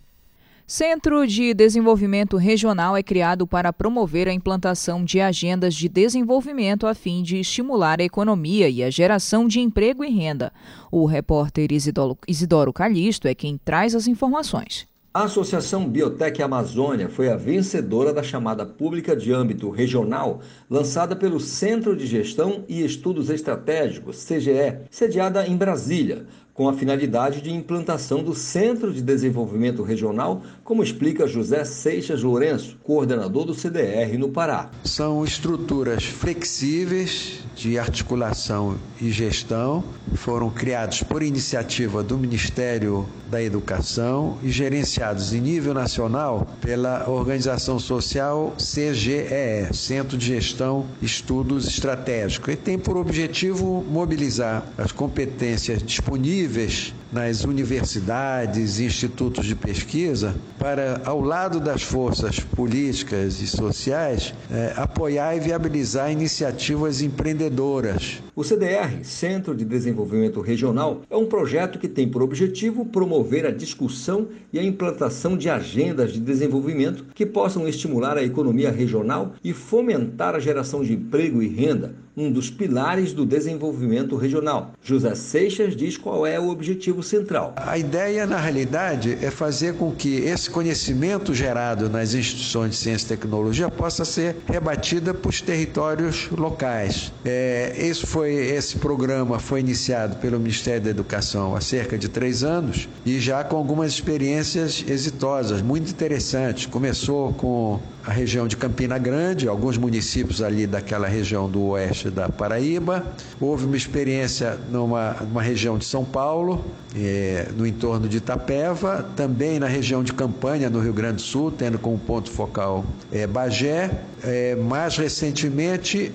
Centro de Desenvolvimento Regional é criado para promover a implantação de agendas de desenvolvimento a fim de estimular a economia e a geração de emprego e renda. O repórter Isidoro Calixto é quem traz as informações. A Associação Biotec Amazônia foi a vencedora da chamada pública de âmbito regional, lançada pelo Centro de Gestão e Estudos Estratégicos, CGE, sediada em Brasília, com a finalidade de implantação do Centro de Desenvolvimento Regional, como explica José Seixas Lourenço, coordenador do CDR no Pará. São estruturas flexíveis de articulação e gestão, foram criados por iniciativa do Ministério da Educação e gerenciados em nível nacional pela organização social CGEE, Centro de Gestão Estudos Estratégicos, e tem por objetivo mobilizar as competências disponíveis nas universidades e institutos de pesquisa para, ao lado das forças políticas e sociais, eh, apoiar e viabilizar iniciativas empreendedoras. O CDR, Centro de Desenvolvimento Regional, é um projeto que tem por objetivo promover a discussão e a implantação de agendas de desenvolvimento que possam estimular a economia regional e fomentar a geração de emprego e renda, um dos pilares do desenvolvimento regional. José Seixas diz qual é o objetivo central. A ideia, na realidade, é fazer com que esse conhecimento gerado nas instituições de ciência e tecnologia possa ser rebatida para os territórios locais. É, esse, foi, esse programa foi iniciado pelo Ministério da Educação há cerca de três anos e já com algumas experiências exitosas, muito interessantes. Começou com a região de Campina Grande, alguns municípios ali daquela região do oeste da Paraíba. Houve uma experiência numa, numa região de São Paulo, é, no entorno de Itapeva, também na região de Campanha, no Rio Grande do Sul, tendo como ponto focal é, Bagé. É, mais recentemente,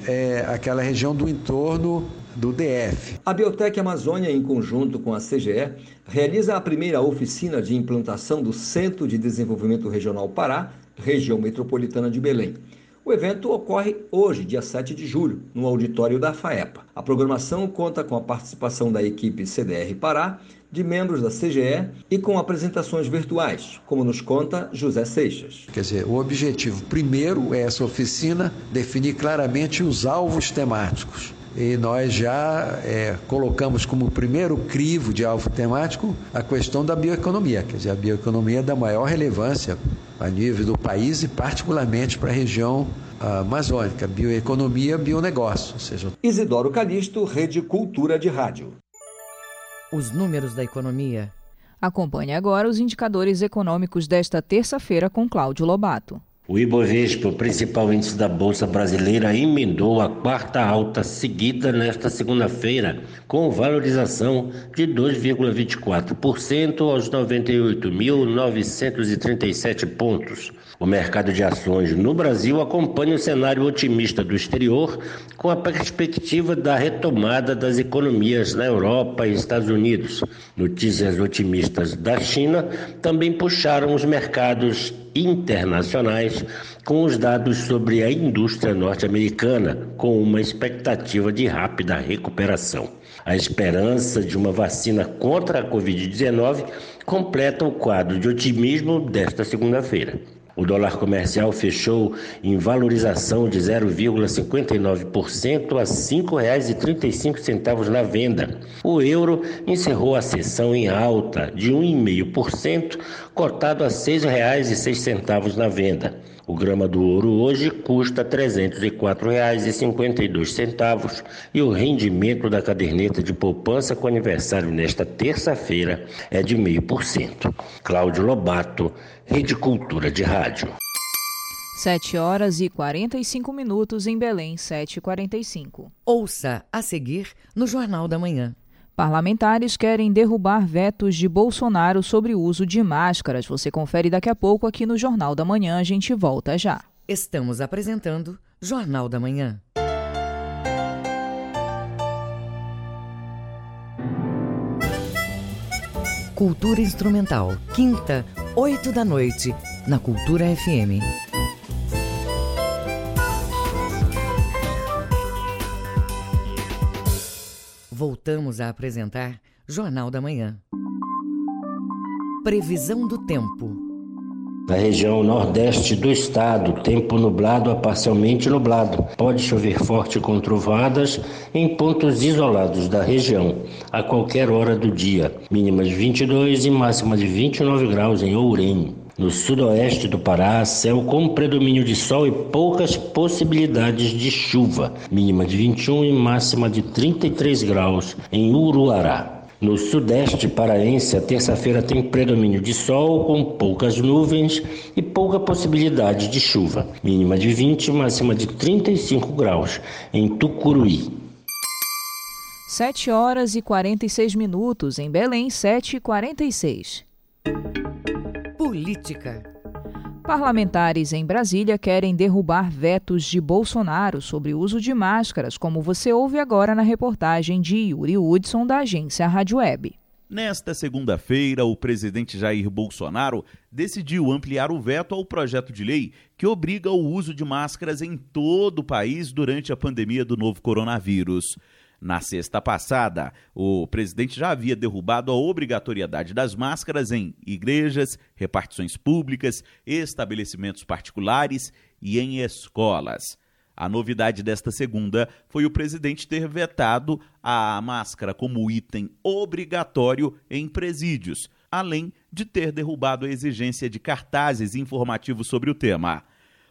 aquela região do entorno do DF. A Biotec Amazônia, em conjunto com a CGE, realiza a primeira oficina de implantação do Centro de Desenvolvimento Regional Pará, região metropolitana de Belém. O evento ocorre hoje, dia 7 de julho, no auditório da FAEPA. A programação conta com a participação da equipe CDR Pará, de membros da CGE e com apresentações virtuais, como nos conta José Seixas. Quer dizer, o objetivo primeiro é essa oficina definir claramente os alvos temáticos e nós já é, colocamos como primeiro crivo de alvo temático a questão da bioeconomia, quer dizer, a bioeconomia é da maior relevância a nível do país e particularmente para a região amazônica, bioeconomia, bionegócio, ou seja... Isidoro Calixto, Rede Cultura de Rádio. Os números da economia. Acompanhe agora os indicadores econômicos desta terça-feira com Cláudio Lobato. O Ibovespa, principal índice da Bolsa Brasileira, emendou a quarta alta seguida nesta segunda-feira, com valorização de 2,24% aos 98.937 pontos. O mercado de ações no Brasil acompanha o cenário otimista do exterior, com a perspectiva da retomada das economias na Europa e Estados Unidos. Notícias otimistas da China também puxaram os mercados internacionais com os dados sobre a indústria norte-americana, com uma expectativa de rápida recuperação. A esperança de uma vacina contra a Covid-19 completa o quadro de otimismo desta segunda-feira. O dólar comercial fechou em valorização de 0,59% a R$ 5,35 na venda. O euro encerrou a sessão em alta de 1,5%, cotado a R$ 6,06 na venda. O grama do ouro hoje custa R$ 304,52 e o rendimento da caderneta de poupança com aniversário nesta terça-feira é de 0,5%. Cláudio Lobato, Rede Cultura de Rádio. 7 horas e 45 minutos em Belém, 7h45. Ouça a seguir no Jornal da Manhã. Parlamentares querem derrubar vetos de Bolsonaro sobre o uso de máscaras. Você confere daqui a pouco aqui no Jornal da Manhã. A gente volta já. Estamos apresentando Jornal da Manhã. Cultura Instrumental, quinta, oito da noite, na Cultura FM. Voltamos a apresentar Jornal da Manhã. Previsão do tempo. Na região nordeste do estado, tempo nublado a parcialmente nublado. Pode chover forte com trovadas em pontos isolados da região, a qualquer hora do dia. Mínimas 22 e máxima de 29 graus em Ourém. No sudoeste do Pará, céu com predomínio de sol e poucas possibilidades de chuva, mínima de 21 e máxima de 33 graus em Uruará. No sudeste paraense, a terça-feira tem predomínio de sol com poucas nuvens e pouca possibilidade de chuva, mínima de 20 e máxima de 35 graus em Tucuruí. 7 horas e 46 minutos em Belém, 7 e 46. Política. Parlamentares em Brasília querem derrubar vetos de Bolsonaro sobre o uso de máscaras, como você ouve agora na reportagem de Yuri Hudson, da agência Rádio Web. Nesta segunda-feira, o presidente Jair Bolsonaro decidiu ampliar o veto ao projeto de lei que obriga o uso de máscaras em todo o país durante a pandemia do novo coronavírus. Na sexta passada, o presidente já havia derrubado a obrigatoriedade das máscaras em igrejas, repartições públicas, estabelecimentos particulares e em escolas. A novidade desta segunda foi o presidente ter vetado a máscara como item obrigatório em presídios, além de ter derrubado a exigência de cartazes informativos sobre o tema.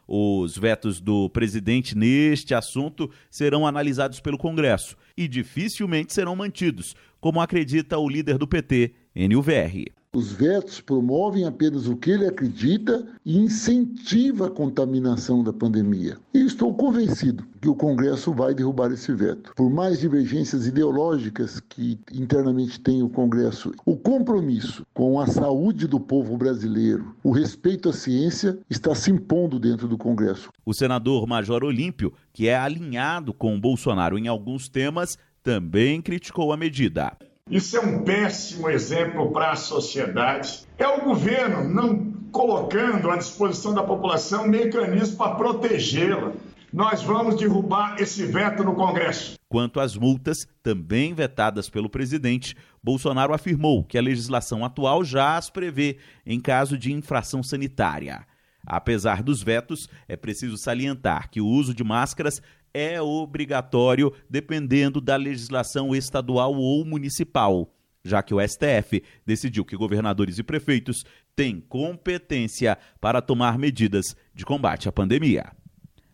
Os vetos do presidente neste assunto serão analisados pelo Congresso e dificilmente serão mantidos, como acredita o líder do PT, NUVR. Os vetos promovem apenas o que ele acredita e incentiva a contaminação da pandemia. E estou convencido que o Congresso vai derrubar esse veto. Por mais divergências ideológicas que internamente tem o Congresso, o compromisso com a saúde do povo brasileiro, o respeito à ciência está se impondo dentro do Congresso. O senador Major Olímpio, que é alinhado com Bolsonaro em alguns temas, também criticou a medida. Isso é um péssimo exemplo para a sociedade. É o governo não colocando à disposição da população mecanismos para protegê-la. Nós vamos derrubar esse veto no Congresso. Quanto às multas, também vetadas pelo presidente, Bolsonaro afirmou que a legislação atual já as prevê em caso de infração sanitária. Apesar dos vetos, é preciso salientar que o uso de máscaras é obrigatório dependendo da legislação estadual ou municipal, já que o STF decidiu que governadores e prefeitos têm competência para tomar medidas de combate à pandemia.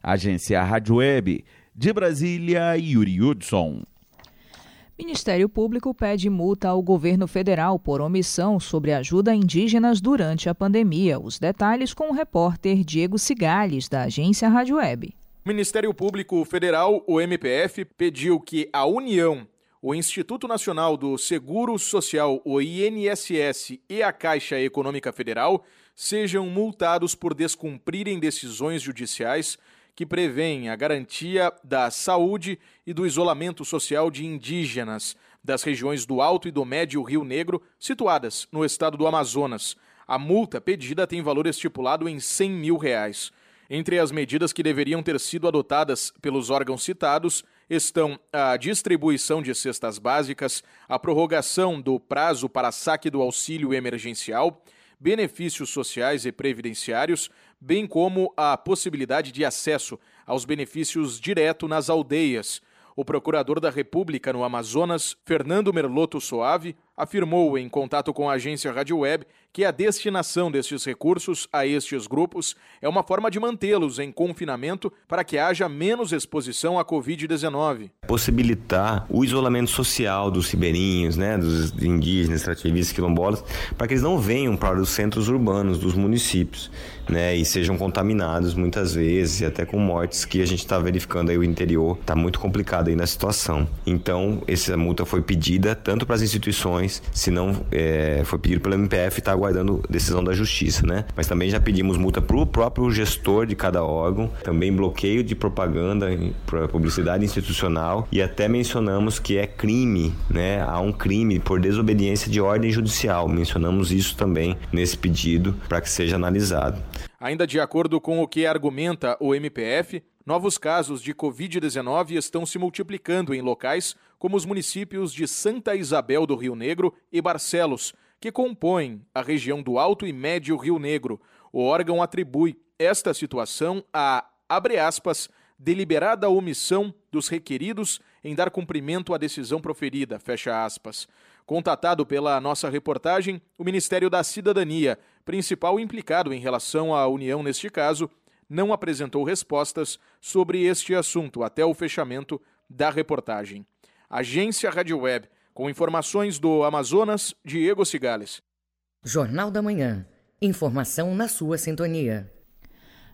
Agência Rádio Web de Brasília, Yuri Hudson. Ministério Público pede multa ao governo federal por omissão sobre ajuda a indígenas durante a pandemia. Os detalhes com o repórter Diego Cigales, da agência Rádio Web. O Ministério Público Federal, o MPF, pediu que a União, o Instituto Nacional do Seguro Social, o INSS e a Caixa Econômica Federal sejam multados por descumprirem decisões judiciais que prevêem a garantia da saúde e do isolamento social de indígenas das regiões do Alto e do Médio Rio Negro, situadas no estado do Amazonas. A multa pedida tem valor estipulado em 100 mil reais. Entre as medidas que deveriam ter sido adotadas pelos órgãos citados estão a distribuição de cestas básicas, a prorrogação do prazo para saque do auxílio emergencial, benefícios sociais e previdenciários, bem como a possibilidade de acesso aos benefícios direto nas aldeias. O procurador da República no Amazonas, Fernando Merloto Soave, afirmou em contato com a agência Rádio Web que a destinação destes recursos a estes grupos é uma forma de mantê-los em confinamento para que haja menos exposição à Covid-19. Possibilitar o isolamento social dos ribeirinhos, né, dos indígenas, extrativistas, quilombolas, para que eles não venham para os centros urbanos dos municípios, né, e sejam contaminados muitas vezes, e até com mortes que a gente está verificando aí o interior, está muito complicado aí na situação. Então, essa multa foi pedida tanto para as instituições, se não é, foi pedido pelo MPF, está aguardando decisão da justiça, né? Mas também já pedimos multa para o próprio gestor de cada órgão, também bloqueio de propaganda para publicidade institucional e até mencionamos que é crime, né? Há um crime por desobediência de ordem judicial. Mencionamos isso também nesse pedido para que seja analisado. Ainda de acordo com o que argumenta o MPF, novos casos de Covid-19 estão se multiplicando em locais como os municípios de Santa Isabel do Rio Negro e Barcelos, que compõem a região do Alto e Médio Rio Negro. O órgão atribui esta situação a, abre aspas, deliberada omissão dos requeridos em dar cumprimento à decisão proferida, fecha aspas. Contatado pela nossa reportagem, o Ministério da Cidadania, principal implicado em relação à União neste caso, não apresentou respostas sobre este assunto até o fechamento da reportagem. Agência Rádio Web com informações do Amazonas, Diego Cigales. Jornal da Manhã. Informação na sua sintonia.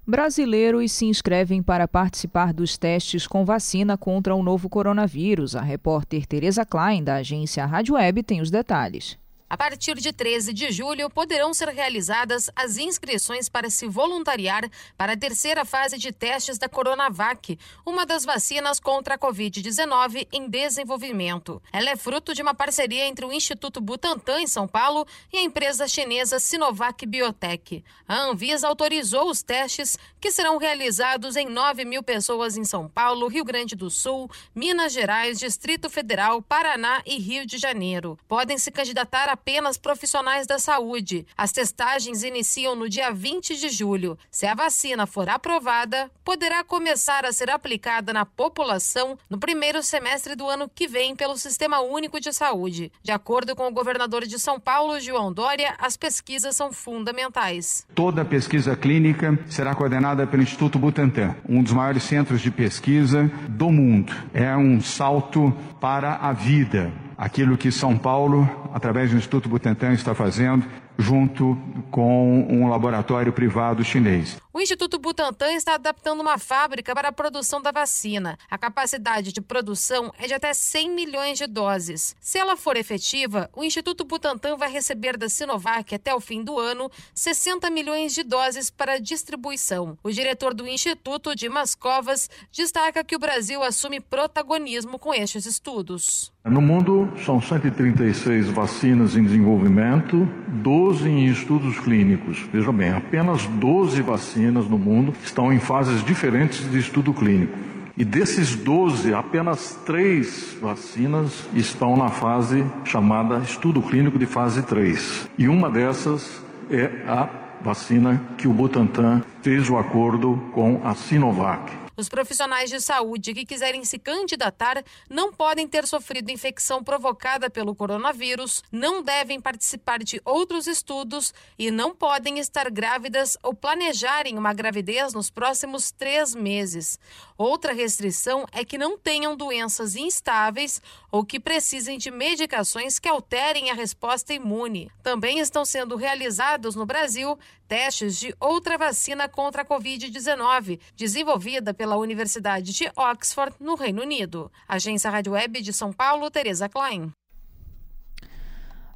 Brasileiros se inscrevem para participar dos testes com vacina contra o novo coronavírus. A repórter Tereza Klein, da agência Rádio Web, tem os detalhes. A partir de 13 de julho, poderão ser realizadas as inscrições para se voluntariar para a terceira fase de testes da Coronavac, uma das vacinas contra a Covid-19 em desenvolvimento. Ela é fruto de uma parceria entre o Instituto Butantan, em São Paulo, e a empresa chinesa Sinovac Biotech. A Anvisa autorizou os testes, que serão realizados em 9 mil pessoas em São Paulo, Rio Grande do Sul, Minas Gerais, Distrito Federal, Paraná e Rio de Janeiro. Podem se candidatar a apenas profissionais da saúde. As testagens iniciam no dia 20 de julho. Se a vacina for aprovada, poderá começar a ser aplicada na população no primeiro semestre do ano que vem pelo Sistema Único de Saúde. De acordo com o governador de São Paulo, João Dória, as pesquisas são fundamentais. Toda a pesquisa clínica será coordenada pelo Instituto Butantan, um dos maiores centros de pesquisa do mundo. É um salto para a vida aquilo que São Paulo, através do Instituto Butantan, está fazendo junto com um laboratório privado chinês. O Instituto Butantan está adaptando uma fábrica para a produção da vacina. A capacidade de produção é de até 100 milhões de doses. Se ela for efetiva, o Instituto Butantan vai receber da Sinovac até o fim do ano 60 milhões de doses para distribuição. O diretor do Instituto, Dimas Covas, destaca que o Brasil assume protagonismo com estes estudos. No mundo, são 136 vacinas em desenvolvimento, 12 em estudos clínicos. Veja bem, apenas 12 vacinas no mundo estão em fases diferentes de estudo clínico. E desses 12, apenas três vacinas estão na fase chamada estudo clínico de fase 3. E uma dessas é a vacina que o Butantan fez o acordo com a Sinovac. Os profissionais de saúde que quiserem se candidatar não podem ter sofrido infecção provocada pelo coronavírus, não devem participar de outros estudos e não podem estar grávidas ou planejarem uma gravidez nos próximos três meses. Outra restrição é que não tenham doenças instáveis ou que precisem de medicações que alterem a resposta imune. Também estão sendo realizados no Brasil testes de outra vacina contra a Covid-19, desenvolvida pela Universidade de Oxford, no Reino Unido. Agência Rádio Web de São Paulo, Tereza Klein.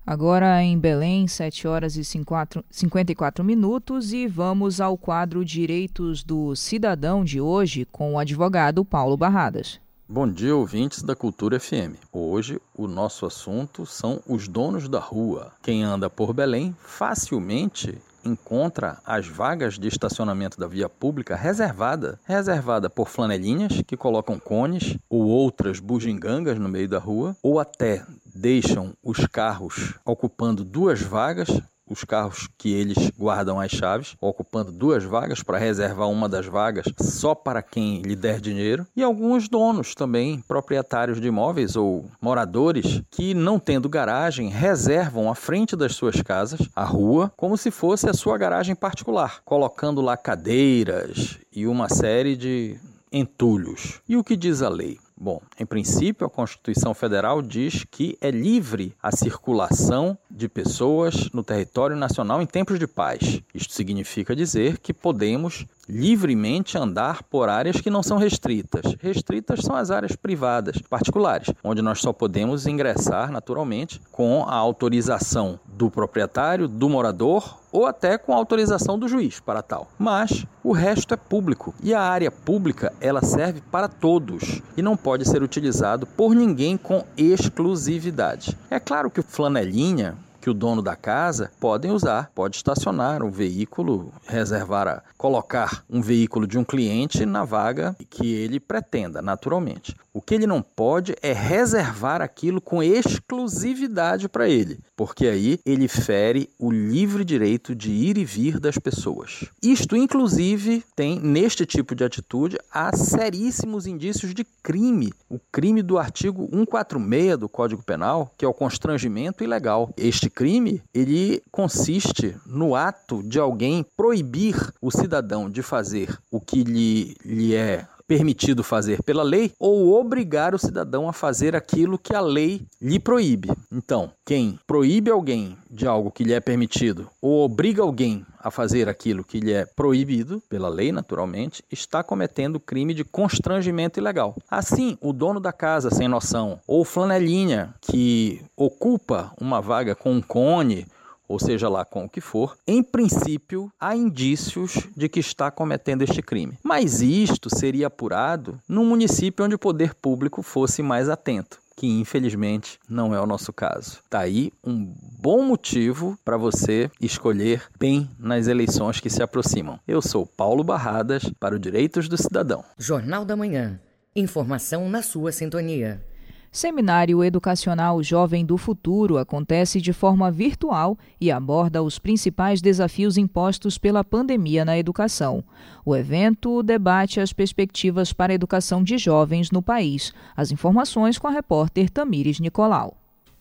Agora em Belém, 7 horas e 54 minutos, e vamos ao quadro Direitos do Cidadão de hoje com o advogado Paulo Barradas. Bom dia, ouvintes da Cultura FM. Hoje o nosso assunto são os donos da rua. Quem anda por Belém facilmente encontra as vagas de estacionamento da via pública reservada, reservada por flanelinhas que colocam cones ou outras bugigangas no meio da rua, ou até deixam os carros ocupando duas vagas os carros que eles guardam as chaves, ocupando duas vagas para reservar uma das vagas só para quem lhe der dinheiro, e alguns donos também, proprietários de imóveis ou moradores que não tendo garagem reservam à frente das suas casas a rua como se fosse a sua garagem particular, colocando lá cadeiras e uma série de entulhos. E o que diz a lei? Bom, em princípio, a Constituição Federal diz que é livre a circulação de pessoas no território nacional em tempos de paz. Isto significa dizer que podemos livremente andar por áreas que não são restritas. Restritas são as áreas privadas, particulares, onde nós só podemos ingressar naturalmente com a autorização do proprietário, do morador ou até com a autorização do juiz para tal. Mas o resto é público e a área pública ela serve para todos e não pode ser utilizado por ninguém com exclusividade. É claro que o flanelinha que o dono da casa podem usar, pode estacionar um veículo, reservar, a, colocar um veículo de um cliente na vaga que ele pretenda, naturalmente. O que ele não pode é reservar aquilo com exclusividade para ele, porque aí ele fere o livre direito de ir e vir das pessoas. Isto, inclusive, tem neste tipo de atitude há seríssimos indícios de crime. O crime do artigo 146 do Código Penal, que é o constrangimento ilegal. Este crime, ele consiste no ato de alguém proibir o cidadão de fazer o que lhe, lhe é permitido fazer pela lei ou obrigar o cidadão a fazer aquilo que a lei lhe proíbe. Então, quem proíbe alguém de algo que lhe é permitido ou obriga alguém a fazer aquilo que lhe é proibido pela lei, naturalmente, está cometendo crime de constrangimento ilegal. Assim, o dono da casa sem noção ou flanelinha que ocupa uma vaga com um cone ou seja lá com o que for, em princípio há indícios de que está cometendo este crime. Mas isto seria apurado num município onde o poder público fosse mais atento que infelizmente não é o nosso caso. Tá aí um bom motivo para você escolher bem nas eleições que se aproximam. Eu sou Paulo Barradas para o Direitos do Cidadão. Jornal da Manhã. Informação na sua sintonia. Seminário Educacional Jovem do Futuro acontece de forma virtual e aborda os principais desafios impostos pela pandemia na educação. O evento debate as perspectivas para a educação de jovens no país. As informações com a repórter Tamires Nicolau.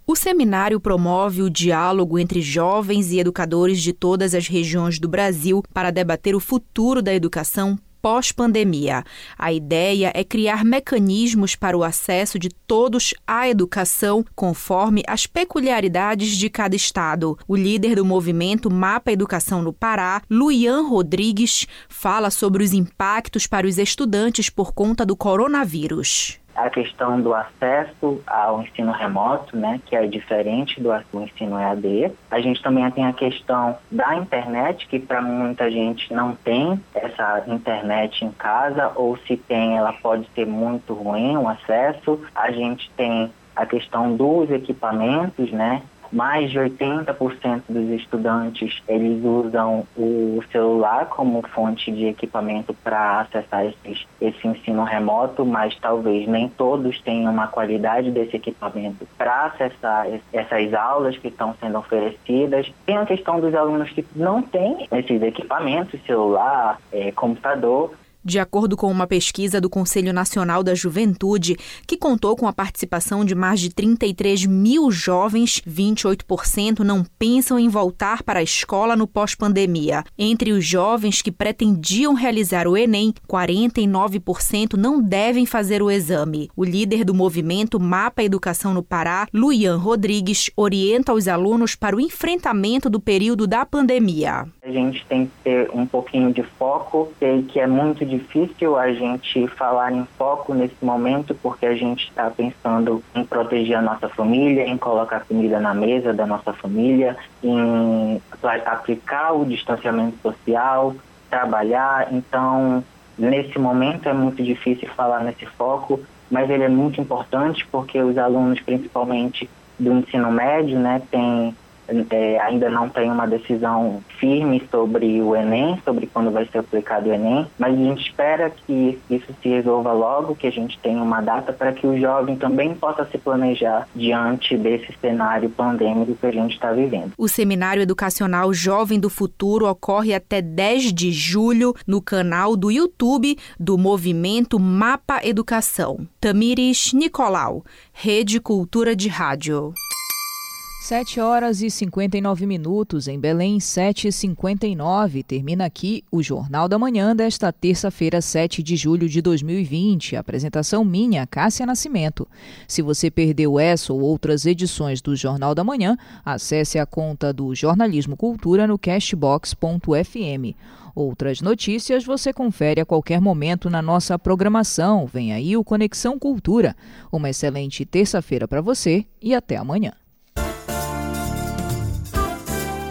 O seminário promove o diálogo entre jovens e educadores de todas as regiões do Brasil para debater o futuro da educação pós-pandemia. A ideia é criar mecanismos para o acesso de todos à educação conforme as peculiaridades de cada estado. O líder do movimento Mapa Educação no Pará, Luian Rodrigues, fala sobre os impactos para os estudantes por conta do coronavírus a questão do acesso ao ensino remoto, né, que é diferente do, ensino EAD. A gente também tem a questão da internet, que para muita gente não tem essa internet em casa, ou se tem, ela pode ser muito ruim o acesso. A gente tem a questão dos equipamentos, né? Mais de 80% dos estudantes eles usam o celular como fonte de equipamento para acessar esses, esse ensino remoto, mas talvez nem todos tenham uma qualidade desse equipamento para acessar essas aulas que estão sendo oferecidas. Tem a questão dos alunos que não têm esses equipamentos, celular, é, computador, de acordo com uma pesquisa do Conselho Nacional da Juventude, que contou com a participação de mais de 33 mil jovens, 28% não pensam em voltar para a escola no pós-pandemia. Entre os jovens que pretendiam realizar o Enem, 49% não devem fazer o exame. O líder do movimento Mapa Educação no Pará, Luian Rodrigues, orienta os alunos para o enfrentamento do período da pandemia. A gente tem que ter um pouquinho de foco, sei que é muito difícil difícil a gente falar em foco nesse momento, porque a gente está pensando em proteger a nossa família, em colocar comida na mesa da nossa família, em aplicar o distanciamento social, trabalhar. Então, nesse momento é muito difícil falar nesse foco, mas ele é muito importante porque os alunos, principalmente do ensino médio, né, têm é, ainda não tem uma decisão firme sobre o Enem, sobre quando vai ser aplicado o Enem, mas a gente espera que isso se resolva logo, que a gente tenha uma data para que o jovem também possa se planejar diante desse cenário pandêmico que a gente está vivendo. O Seminário Educacional Jovem do Futuro ocorre até 10 de julho no canal do YouTube do Movimento Mapa Educação. Tamires Nicolau, Rede Cultura de Rádio. 7 horas e 59 minutos em Belém, 7h59. Termina aqui o Jornal da Manhã desta terça-feira, 7 de julho de 2020. Apresentação minha, Cássia Nascimento. Se você perdeu essa ou outras edições do Jornal da Manhã, acesse a conta do Jornalismo Cultura no cashbox.fm. Outras notícias você confere a qualquer momento na nossa programação. Vem aí o Conexão Cultura. Uma excelente terça-feira para você e até amanhã.